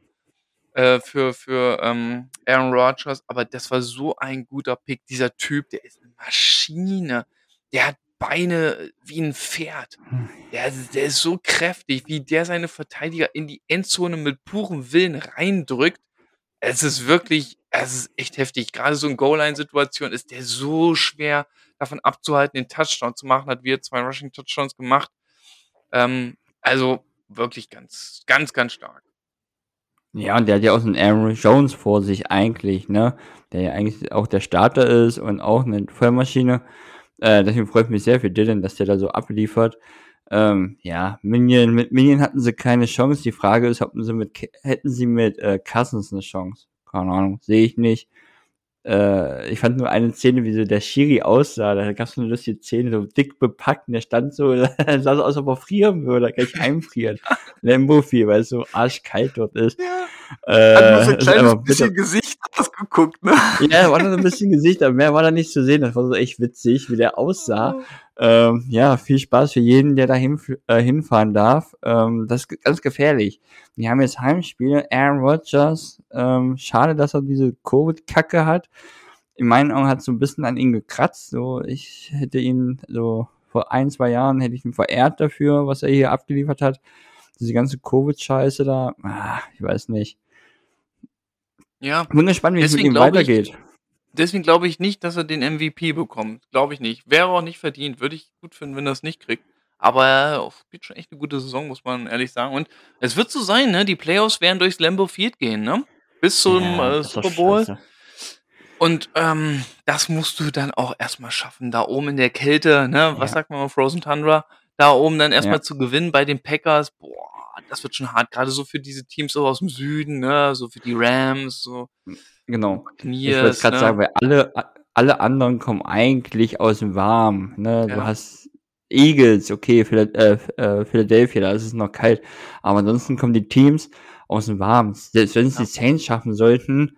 äh, für, für ähm, Aaron Rodgers, aber das war so ein guter Pick. Dieser Typ, der ist eine Maschine. Der hat Beine wie ein Pferd. Der, der ist so kräftig, wie der seine Verteidiger in die Endzone mit purem Willen reindrückt. Es ist wirklich, es ist echt heftig. Gerade so in Goal-Line-Situationen ist der so schwer davon abzuhalten, den Touchdown zu machen. Hat wir zwei Rushing-Touchdowns gemacht. Ähm, also wirklich ganz, ganz, ganz stark. Ja, und der hat ja auch so einen Aaron Jones vor sich eigentlich, ne? Der ja eigentlich auch der Starter ist und auch eine Vollmaschine. Äh, deswegen freut mich sehr für Dylan, dass der da so abliefert. Ähm, ja, Minion, mit Minion hatten sie keine Chance. Die Frage ist, ob sie mit, hätten sie mit äh, Cousins eine Chance? Keine Ahnung, sehe ich nicht. Äh, ich fand nur eine Szene, wie so der Schiri aussah. Da gab es so eine lustige Szene, so dick bepackt und der stand so, sah so aus, als ob er frieren würde, gleich einfrieren. Lambo viel, weil es so arschkalt dort ist. Ja, Äh, hat nur so ein kleines bisschen Gesicht rausgeguckt, ne? Ja, war noch so ein bisschen Gesicht, aber mehr war da nicht zu sehen. Das war so echt witzig, wie der aussah. Ähm, ja, viel Spaß für jeden, der da äh, hinfahren darf. Ähm, das ist ganz gefährlich. Wir haben jetzt Heimspiele. Aaron Rodgers, ähm, schade, dass er diese Covid-Kacke hat. In meinen Augen hat es so ein bisschen an ihn gekratzt. So, ich hätte ihn so vor ein, zwei Jahren hätte ich ihn verehrt dafür, was er hier abgeliefert hat. Diese ganze Covid-Scheiße da, ah, ich weiß nicht. Ja, Bin gespannt, wie es mit ihm glaube ich- weitergeht. Deswegen glaube ich nicht, dass er den MVP bekommt. Glaube ich nicht. Wäre auch nicht verdient. Würde ich gut finden, wenn er es nicht kriegt. Aber er spielt schon echt eine gute Saison, muss man ehrlich sagen. Und es wird so sein, ne? Die Playoffs werden durchs Lambeau Field gehen, ne? Bis zum Ja, äh, Super Bowl. scheiße. Und ähm, das musst du dann auch erstmal schaffen. Da oben in der Kälte, ne? Was Ja. sagt man mal, Frozen Tundra? Da oben dann erstmal Ja. zu gewinnen bei den Packers. Boah, das wird schon hart. Gerade so für diese Teams so aus dem Süden, ne? So für die Rams, so Genau. Ich wollte gerade ne? sagen, weil alle, alle anderen kommen eigentlich aus dem Warm. Ne? Ja. Du hast Eagles, okay, äh, äh, Philadelphia, da ist es noch kalt. Aber ansonsten kommen die Teams aus dem Warm. Selbst wenn es Ja. die Saints schaffen sollten,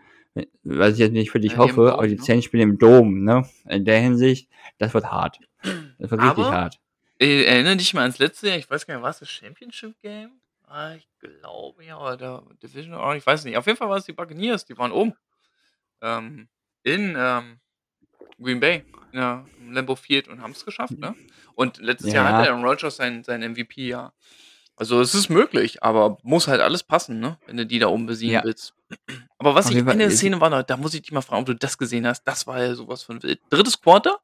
was ich jetzt nicht für dich Ja, hoffe, aber die ne? Saints spielen im Dom, ne? In der Hinsicht, das wird hart. Das wird richtig Aber- hart. Äh, erinnere dich mal ans letzte Jahr, ich weiß gar nicht, war es das Championship Game? Ah, ich glaube ja, oder der Division, ich weiß nicht. Auf jeden Fall war es die Buccaneers, die waren oben. Ähm, in ähm, Green Bay, ja, im Lambeau Field und haben es geschafft, ne? Und letztes Jahr Ja. hatte Aaron Rodgers sein, sein MVP, ja. Also es ist möglich, aber muss halt alles passen, ne? Wenn du die da oben besiegen Ja. willst. Aber was Auf ich in der ist- Szene war, da, da muss ich dich mal fragen, ob du das gesehen hast. Das war ja sowas von wild. Drittes Quarter,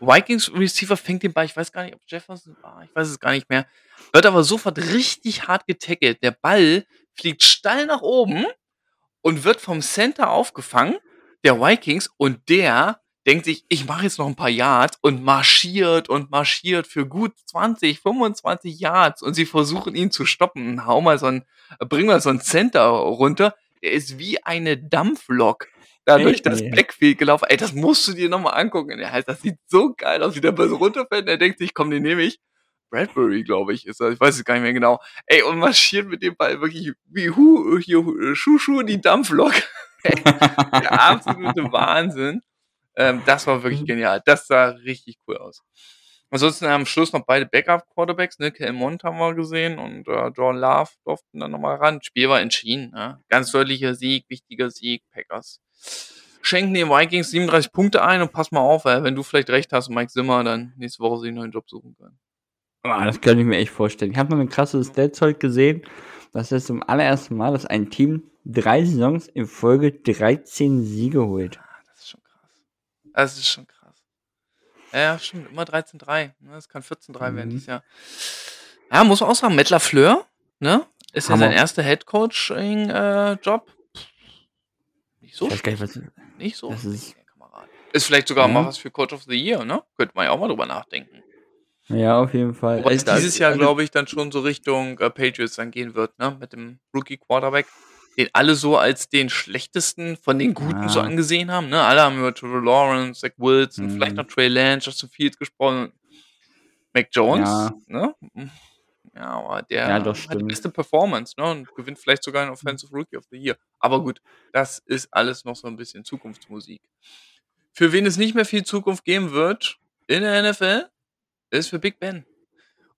Vikings Receiver fängt den Ball, ich weiß gar nicht, ob Jefferson war, ich weiß es gar nicht mehr. Wird aber sofort richtig hart getackelt. Der Ball fliegt steil nach oben und wird vom Center aufgefangen, der Vikings, und der denkt sich, ich mache jetzt noch ein paar Yards und marschiert und marschiert für gut 20, 25 Yards und sie versuchen ihn zu stoppen. Hau mal so ein, bring mal so ein Center runter. Der ist wie eine Dampflok da durch das. Backfield gelaufen. Ey, das musst du dir nochmal angucken. Der heißt, das sieht so geil aus, wie der so runterfällt. und Er denkt sich, komm, den nehme ich. Bradbury, glaube ich, ist er. Ich weiß es gar nicht mehr genau. Ey, und marschiert mit dem Ball wirklich wie Hu, hier, Schuschu die Dampflok. der absolute Wahnsinn. Ähm, das war wirklich genial. Das sah richtig cool aus. Ansonsten am Schluss noch beide Backup-Quarterbacks, ne? Kel Mond haben wir gesehen und äh, John Love durften dann nochmal ran. Spiel war entschieden. Ne? Ganz deutlicher Sieg, wichtiger Sieg, Packers. Schenken den Vikings 37 Punkte ein und pass mal auf, ey, wenn du vielleicht recht hast, Mike Zimmer dann nächste Woche sich einen neuen Job suchen kann. Ah, das könnte ich mir echt vorstellen. Ich habe noch ein krasses Stats heute gesehen. Das ist zum allerersten Mal, dass ein Team drei Saisons in Folge 13 Siege holt. Ah, das ist schon krass. Das ist schon krass. Ja, Ja, stimmt. Immer 13-3. Ne? Das kann 14-3 werden Mhm. dieses Jahr. Ja, muss man auch sagen, Matt LaFleur, ne? Ist ja Hammer. sein erster Headcoaching-Job. nicht so gar nicht. Nicht so Das ist- schlecht, Kamerad. Ist vielleicht sogar Ja. mal was für Coach of the Year, ne? Könnte man ja auch mal drüber nachdenken. Ja, auf jeden Fall. Wobei Also, es dieses Jahr, also glaube ich, dann schon so Richtung, äh, Patriots dann gehen wird, ne, mit dem Rookie-Quarterback, den alle so als den schlechtesten von den Guten so Ah. angesehen haben, ne? Alle haben über Trevor Lawrence, Zach Wilson, vielleicht noch Mhm. Trey Lance, Justin Fields gesprochen. Mac Jones, Ja. ne? Hm, ja, aber der Ja, hat die beste Performance, ne, und gewinnt vielleicht sogar 'n Offensive Rookie of the Year. Aber gut, das ist alles noch so 'n bisschen Zukunftsmusik. Für wen es nicht mehr viel Zukunft geben wird in der NFL, ist für Big Ben.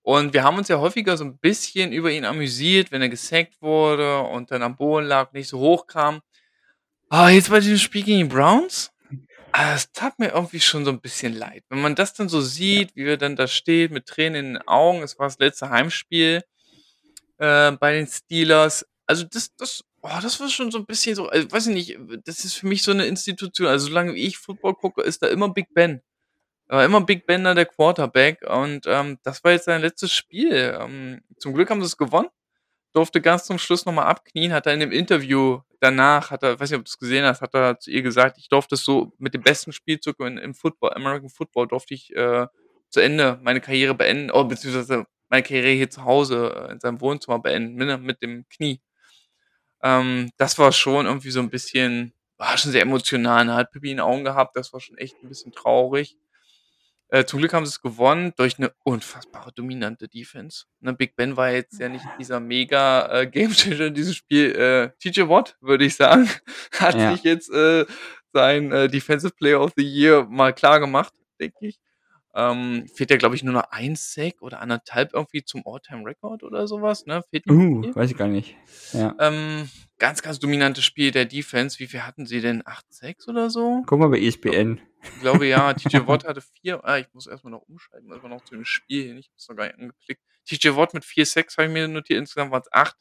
Und wir haben uns ja häufiger so 'n bisschen über ihn amüsiert, wenn er gesackt wurde und dann am Boden lag, nicht so hoch kam. Ah, jetzt bei diesem Spiel gegen die Browns, ah, es tat mir irgendwie schon so 'n bisschen leid. Wenn man das dann so sieht, wie er dann da steht mit Tränen in den Augen. Es war das letzte Heimspiel, äh, bei den Steelers. Also, das das oh, das war schon so 'n bisschen so also, weiß ich nicht, das ist für mich so 'ne Institution. Also, solange ich Football gucke, ist da immer Big Ben. Da war immer Big Ben da der Quarterback und, ähm, das war jetzt sein letztes Spiel. Ähm, zum Glück haben sie's gewonnen, durfte ganz zum Schluss noch mal abknien, hat er in dem Interview danach hat er weiß nicht, ob du's gesehen hast, hat er zu ihr gesagt: „Ich durfte so mit dem besten Spielzug in im Football American Football durfte ich, äh, zu Ende meine Karriere beenden oh, beziehungsweise meine Karriere hier zu Hause, äh, in seinem Wohnzimmer beenden, ne, mit dem Knie.“ Ähm, das war schon irgendwie so 'n bisschen war schon sehr emotional, ne? Hat Pipi in den Augen gehabt, das war schon echt 'n bisschen traurig. Äh, zum Glück haben sie's gewonnen durch 'ne unfassbare dominante Defense, ne? Big Ben war jetzt ja nicht dieser mega, äh, Gamechanger in diesem Spiel. Äh, TJ Watt, würde ich sagen, hat Ja. sich jetzt, äh, sein, äh, Defensive Player of the Year mal klargemacht, denke ich. Ähm, fehlt ja, glaube ich, nur noch 1 Sack oder 1,5 irgendwie zum All-Time-Record oder so was, ne? Fehlt Uh, viel. weiß ich gar nicht. Ja. Ähm, ganz, ganz dominantes Spiel der Defense. Wie viel hatten sie denn? 8 Sacks oder so? Guck mal bei ESPN. ich glaube, ja. TJ Watt hatte 4 ah, ich muss erst mal noch umschalten, erst mal noch zu dem Spiel hin. Ich habe es noch gar nicht angeklickt. TJ Watt mit 4 Sacks habe ich mir notiert, insgesamt waren's 8.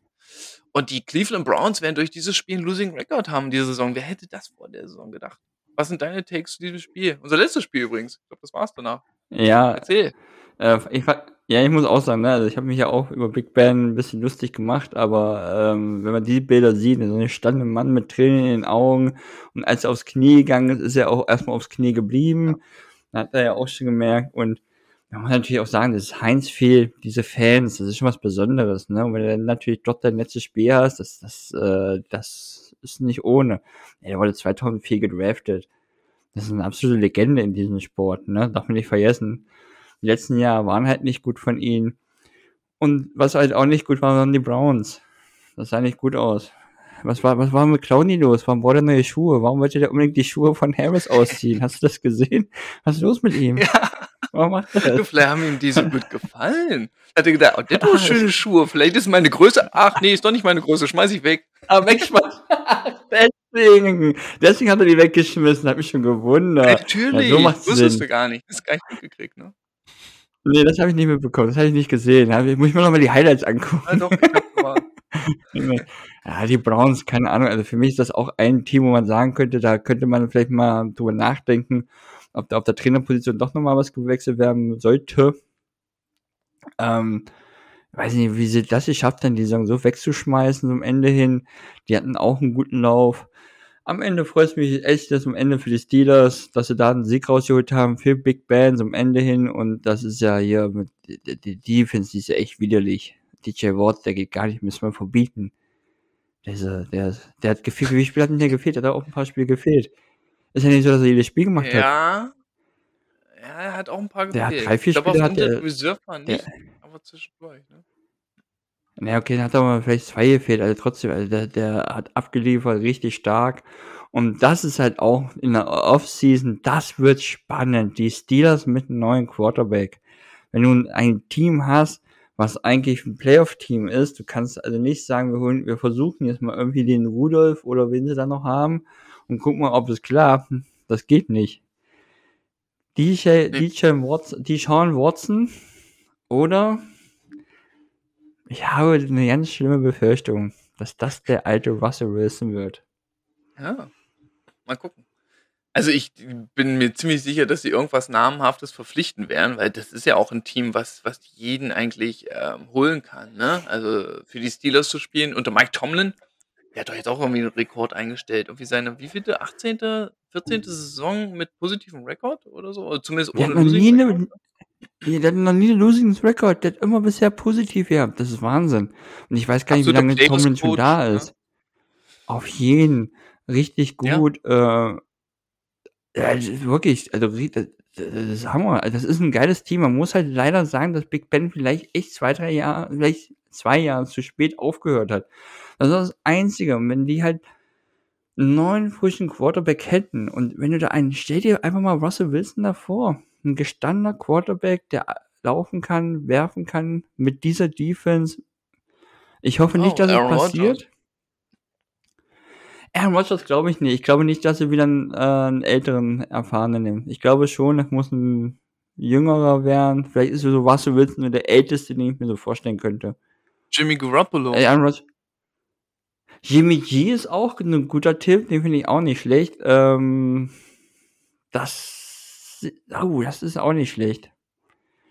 Und die Cleveland Browns werden durch dieses Spiel 'n Losing Record haben diese Saison. Wer hätte das vor der Saison gedacht? Was sind deine Takes zu diesem Spiel? Unser letztes Spiel übrigens. Ich glaube, das war's danach. Ja, Erzähl. äh, ich ja, ich muss auch sagen, ne, also, ich habe mich ja auch über Big Ben 'n bisschen lustig gemacht, aber, ähm, wenn man die Bilder sieht, so 'ne stand 'n Mann mit Tränen in den Augen und als er aufs Knie gegangen ist, ist er auch erst mal aufs Knie Ja. geblieben. Da hat er ja auch schon gemerkt und man muss natürlich auch sagen, das ist Heinz Field, diese Fans, das ist schon was Besonderes, ne? Und wenn du dann natürlich dort dein letztes Spiel hast, das das, äh das ist nicht ohne. Ja, der wurde 2004 gedraftet. Das ist 'ne absolute Legende in diesem Sport, ne? Darf man nicht vergessen. Die letzten Jahre waren halt nicht gut von ihm. Und was halt auch nicht gut war, waren die Browns. Das sah nicht gut aus. Was war was war mit Clowney los? Warum braucht er neue Schuhe? Warum wollte der unbedingt die Schuhe von Harris ausziehen? Hast du das gesehen? Was ist los mit ihm? Ja. Warum macht er Du, das? vielleicht haben ihm die so gut gefallen. Er gedacht: „Oh, der hat Ah, schöne Schuhe. Vielleicht ist meine Größe ach ne, ist doch nicht meine Größe, schmeiße ich weg.“ Ah, wegschmeißen. Deswegen. Deswegen hat er die weggeschmissen, hat mich schon gewundert. Ja, Natürlich, so macht's wusstest du Sinn. gar nicht. Hast gar nicht mitgekriegt, ne? Ne, das habe ich nicht mitbekommen. Das habe ich nicht gesehen. Da muss ich mir noch mal die Highlights Ja angucken. doch, aber Junge. Ja, die Browns, keine Ahnung. Also, für mich ist das auch ein Team, wo man sagen könnte, da könnte man vielleicht mal drüber nachdenken, ob da auf der Trainerposition doch noch mal was gewechselt werden sollte. Ähm, weiß nicht, wie sie das geschafft haben, die Saison so wegzuschmeißen zum Ende hin. Die hatten auch 'n guten Lauf. Am Ende freut's mich echt, dass am Ende für die Steelers, dass sie da 'n Sieg rausgeholt haben für Big Ben zum Ende hin und das ist ja hier mit die Defense, die ist ja echt widerlich. TJ Watt, der geht gar nicht, müssen wir verbieten. Der ja der der hat gefehlt. Wie viele Spiele hat denn der gefehlt? Der hat auch 'n paar Spiele gefehlt. Ist ja nicht so, dass er jedes Spiel gemacht hat. Ja. Ja, er hat auch 'n paar Der hat gefehlt. 3, Ich 4 glaube, auf Spiele hat Injured der der aber zwischendurch, ne? Na ja, okay, dann hat er mal vielleicht 2 gefehlt, also trotzdem, also der der hat abgeliefert, richtig stark. Und das ist halt auch in der Offseason, das wird spannend. Die Steelers mit 'nem neuen Quarterback. Wenn du ein Team hast, was eigentlich 'n Playoff-Team ist, du kannst also nicht sagen, wir holen wir versuchen jetzt mal irgendwie den Rudolph oder wen sie da noch haben und gucken mal, ob es klappt. Das geht nicht. DJ. DJ Watson Deshaun Watson oder ich habe 'ne ganz schlimme Befürchtung, dass das der alte Russell Wilson wird. Ja. Mal gucken. Also, ich bin mir ziemlich sicher, dass sie irgendwas Namenhaftes verpflichten werden, weil das ist ja auch 'n Team, was was jeden eigentlich, ähm, holen kann, ne? Also, für die Steelers zu spielen unter Mike Tomlin, der hat doch jetzt auch irgendwie 'n Rekord eingestellt. Irgendwie seine wievielte? 18., 14. Saison mit positivem Rekord oder so? Oder zumindest ohne Losing nie Record, 'ne ne? Ja, der hat noch nie 'n Losing Record. Der hat immer bisher positiv gehabt. Das ist Wahnsinn. Und ich weiß gar nicht, wie Absoluter lange Tomlin schon da ne? ist. Auf jeden. Richtig Ja. gut. Äh, ja, das ist wirklich, also das ist Hammer. Also, das ist 'n geiles Team. Man muss halt leider sagen, dass Big Ben vielleicht echt 2, 3 Jahre vielleicht 2 Jahre zu spät aufgehört hat. Das ist das Einzige. Und wenn die halt 'n neuen frischen Quarterback hätten und wenn du da einen stell dir einfach mal Russell Wilson davor. 'N gestandener Quarterback, der laufen kann, werfen kann mit dieser Defense. Ich hoffe nicht, Oh, dass es Aaron Rodgers. passiert. Aaron Rodgers glaube ich nicht. Ich glaube nicht, dass sie wieder 'n äh, 'n älteren Erfahrenen nehmen. Ich glaube schon, das muss 'n Jüngerer werden. Vielleicht ist so Russell Wilson so der Älteste, den ich mir so vorstellen könnte. Jimmy Garoppolo. Ey, Aaron Rodgers Jimmy G ist auch 'n guter Tipp, den finde ich auch nicht schlecht. Ähm, das oh, das ist auch nicht schlecht.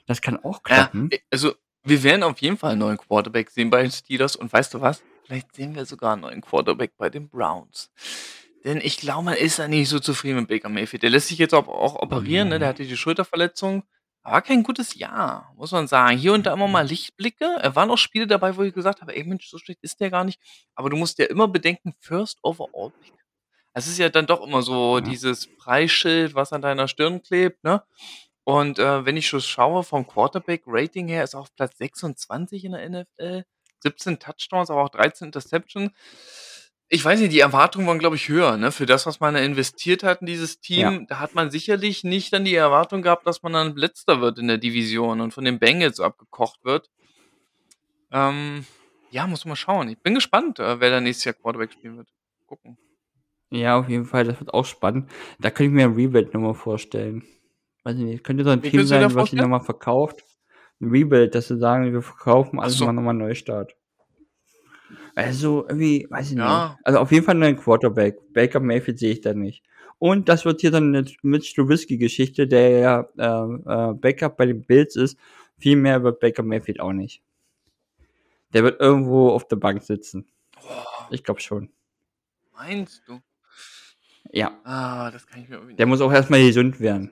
Das kann auch Ja, klappen. e also, wir werden auf jeden Fall 'n neuen Quarterback sehen bei den Steelers und weißt du was? Vielleicht sehen wir sogar 'n neuen Quarterback bei den Browns. Denn ich glaube, man ist da nicht so zufrieden mit Baker Mayfield. Der lässt sich jetzt auch auch operieren, ne? Der hatte die Schulterverletzung. War kein gutes Jahr, muss man sagen. Hier und da immer mal Lichtblicke. Es waren auch Spiele dabei, wo ich gesagt habe: „Ey Mensch, so schlecht ist der gar nicht.“ Aber du musst ja immer bedenken, First overall pick. Es ist ja dann doch immer so Ja. dieses Preisschild, was an deiner Stirn klebt, ne? Und, äh, wenn ich so schaue vom Quarterback-Rating her, ist er auf Platz 26 in der NFL, 17 Touchdowns, aber auch 13 Interceptions. Ich weiß nicht, die Erwartungen waren, glaube ich, höher, ne? Für das, was man da investiert hat in dieses Ja. Team, da hat man sicherlich nicht dann die Erwartung gehabt, dass man dann Letzter wird in der Division und von den Bengals abgekocht wird. Ähm, ja, muss man mal schauen. Ich bin gespannt, äh, wer da nächstes Jahr Quarterback spielen wird. Gucken. Ja, auf jeden Fall, das wird auch spannend. Da könnte ich mir 'n Rebuild noch mal vorstellen. Weiß ich nicht, könnte so 'n Wie Team sein, was sich noch vorstellen? mal verkauft. 'N Rebuild, dass sie sagen: „Wir verkaufen alles, so. machen noch mal 'n Neustart.“ Also, irgendwie, weiß ich nicht. Ja. Also, auf jeden Fall 'n neuen Quarterback. Baker Mayfield sehe ich da nicht. Und das wird hier dann 'ne Mitch Trubisky-Geschichte, der ja, äh, äh, Backup bei den Bills ist. Viel mehr wird Baker Mayfield auch nicht. Der wird irgendwo auf der Bank sitzen. Oh. Ich glaube schon. Meinst du? Ja. Ah, das kann ich mir irgendwie Der muss auch erst mal gesund werden.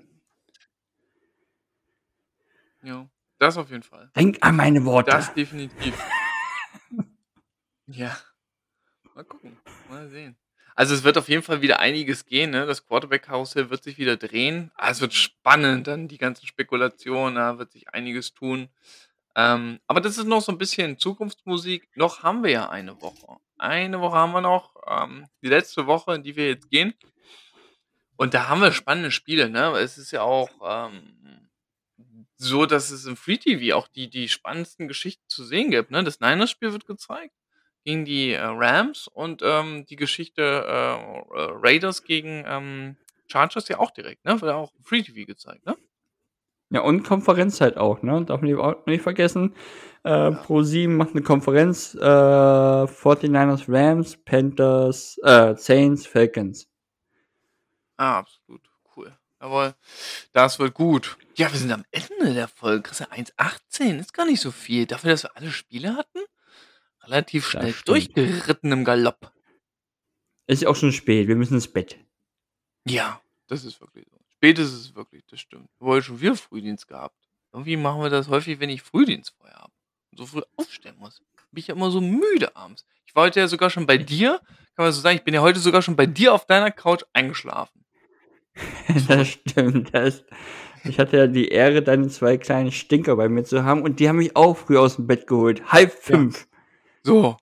Ja, das auf jeden Fall. Denk an meine Worte. Das definitiv. Ja. Mal gucken, mal sehen. Also, es wird auf jeden Fall wieder einiges gehen, ne? Das Quarterback-Karussell wird sich wieder drehen. Ah, es wird spannend, dann die ganzen Spekulationen, da wird sich einiges tun. Ähm, aber das ist noch so 'n bisschen Zukunftsmusik. Noch haben wir ja eine Woche. Eine Woche haben wir noch, ähm, die letzte Woche, in die wir jetzt gehen. Und da haben wir spannende Spiele, ne? Es ist ja auch, ähm, so, dass es im Free TV auch die die spannendsten Geschichten zu sehen gibt, ne? Das Niners-Spiel wird gezeigt gegen die, äh, Rams und, ähm, die Geschichte, äh, äh, Raiders gegen, ähm, Chargers ja auch direkt, ne? Wird auch im Free TV gezeigt, ne? Ja, und Konferenzzeit auch, ne? Darf man auch nicht vergessen. Äh, Ja. ProSieben macht 'ne Konferenz, äh, 49ers, Rams, Panthers, äh, Saints, Falcons. Ah, absolut. Cool. Jawohl. Das wird gut. Ja, wir sind am Ende der Folge. Christian, 1,18 ist gar nicht so viel. Dafür, dass wir alle Spiele hatten? Relativ schnell durchgeritten im Galopp. Ist auch schon spät, wir müssen ins Bett. Ja, das ist wirklich so. Spät ist es wirklich, das stimmt. Wir haben heute schon wieder Frühdienst gehabt. Irgendwie machen wir das häufig, wenn ich Frühdienst vorher habe und so früh aufstehen muss. Bin ich ja immer so müde abends. Ich war heute ja sogar schon bei dir, kann man so sagen, ich bin ja heute sogar schon bei dir auf deiner Couch eingeschlafen. Das stimmt, das ich hatte ja die Ehre, deine 2 kleinen Stinker bei mir zu haben und die haben mich auch früh aus'm Bett geholt. 4:30. So.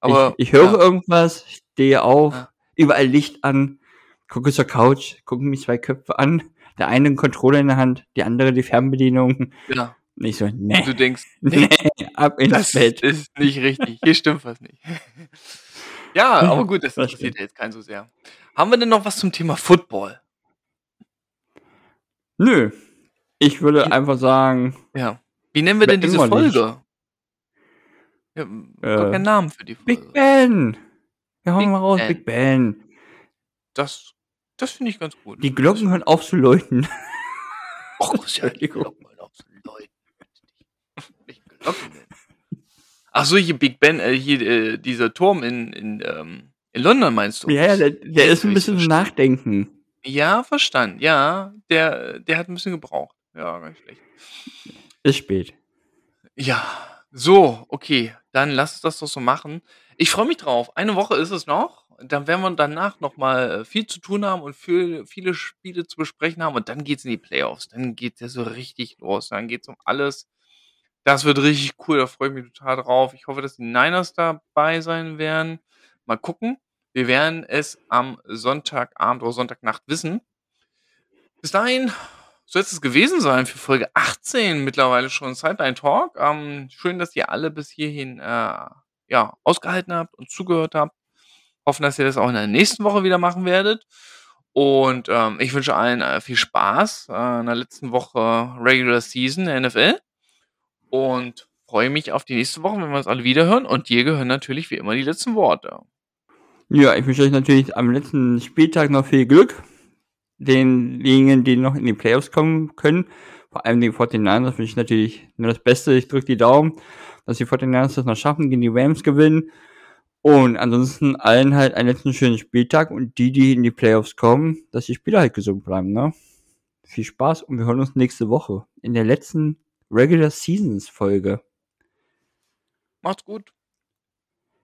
Aber Ich ich höre ja. irgendwas, stehe auf, Ja. überall Licht an, gucke zur Couch, gucken mich 2 Köpfe an. Der eine 'n Controller in der Hand, die andere die Fernbedienung. Ja. Und ich so: Und „Ne, du denkst: „Ne, ne, ab ins das Bett.“ ist nicht richtig. Hier stimmt was nicht.“ Ja, aber gut, das Das interessiert stimmt. ja jetzt keinen so sehr. Haben wir denn noch was zum Thema Football? Nö. Ich würde Wie einfach sagen Ja. Wie nennen wir denn diese. Folge? Ja, Äh, keinen Namen für die Big Folge. Ben. Ja, hauen Big wir raus, Ben. Big Ben. Das das finde ich ganz gut. Die Glocken hören auf zu läuten. Och, Christian, die Entschuldigung. Glocken hören auf zu läuten. Welche Glocken? Ach so, hier Big Ben, äh, hier, äh, dieser Turm in in, ähm, in London meinst du? Ja, ja, der der ist 'n habe ich's bisschen zum verstanden. Nachdenken. Ja, verstanden. Ja, der der hat 'n bisschen gebraucht. Ja, gar nicht schlecht. Ist spät. Ja, so, okay, dann lass uns das doch so machen. Ich freue mich drauf. Eine Woche ist es noch. Dann werden wir danach noch mal äh, viel zu tun haben und viel, viele Spiele zu besprechen haben. Und dann geht's in die Playoffs. Dann geht's ja so richtig los. Dann geht's um alles. Das wird richtig cool. Da freue ich mich total drauf. Ich hoffe, dass die Niners dabei sein werden. Mal gucken. Wir werden es am Sonntagabend oder Sonntagnacht wissen. Bis dahin soll es gewesen sein für Folge 18 mittlerweile schon Sideline Talk. Ähm, schön, dass ihr alle bis hierhin äh, ja, ausgehalten habt und zugehört habt. Hoffen, dass ihr das auch in der nächsten Woche wieder machen werdet. Und ähm, ich wünsche allen äh, viel Spaß äh, in der letzten Woche Regular Season der NFL. Und freue mich auf die nächste Woche, wenn wir uns alle wiederhören. Und dir gehören natürlich wie immer die letzten Worte. Ja, ich wünsche euch natürlich am letzten Spieltag noch viel Glück. Denjenigen, die noch in die Playoffs kommen können. Vor allem den 49ers wünsche ich natürlich nur das Beste. Ich drücke die Daumen, dass die 49ers das noch schaffen, gegen die Rams gewinnen. Und ansonsten allen halt einen letzten schönen Spieltag und die, die in die Playoffs kommen, dass die Spieler halt gesund bleiben, ne? Viel Spaß und wir hören uns nächste Woche in der letzten Regular Seasons Folge. Macht's gut.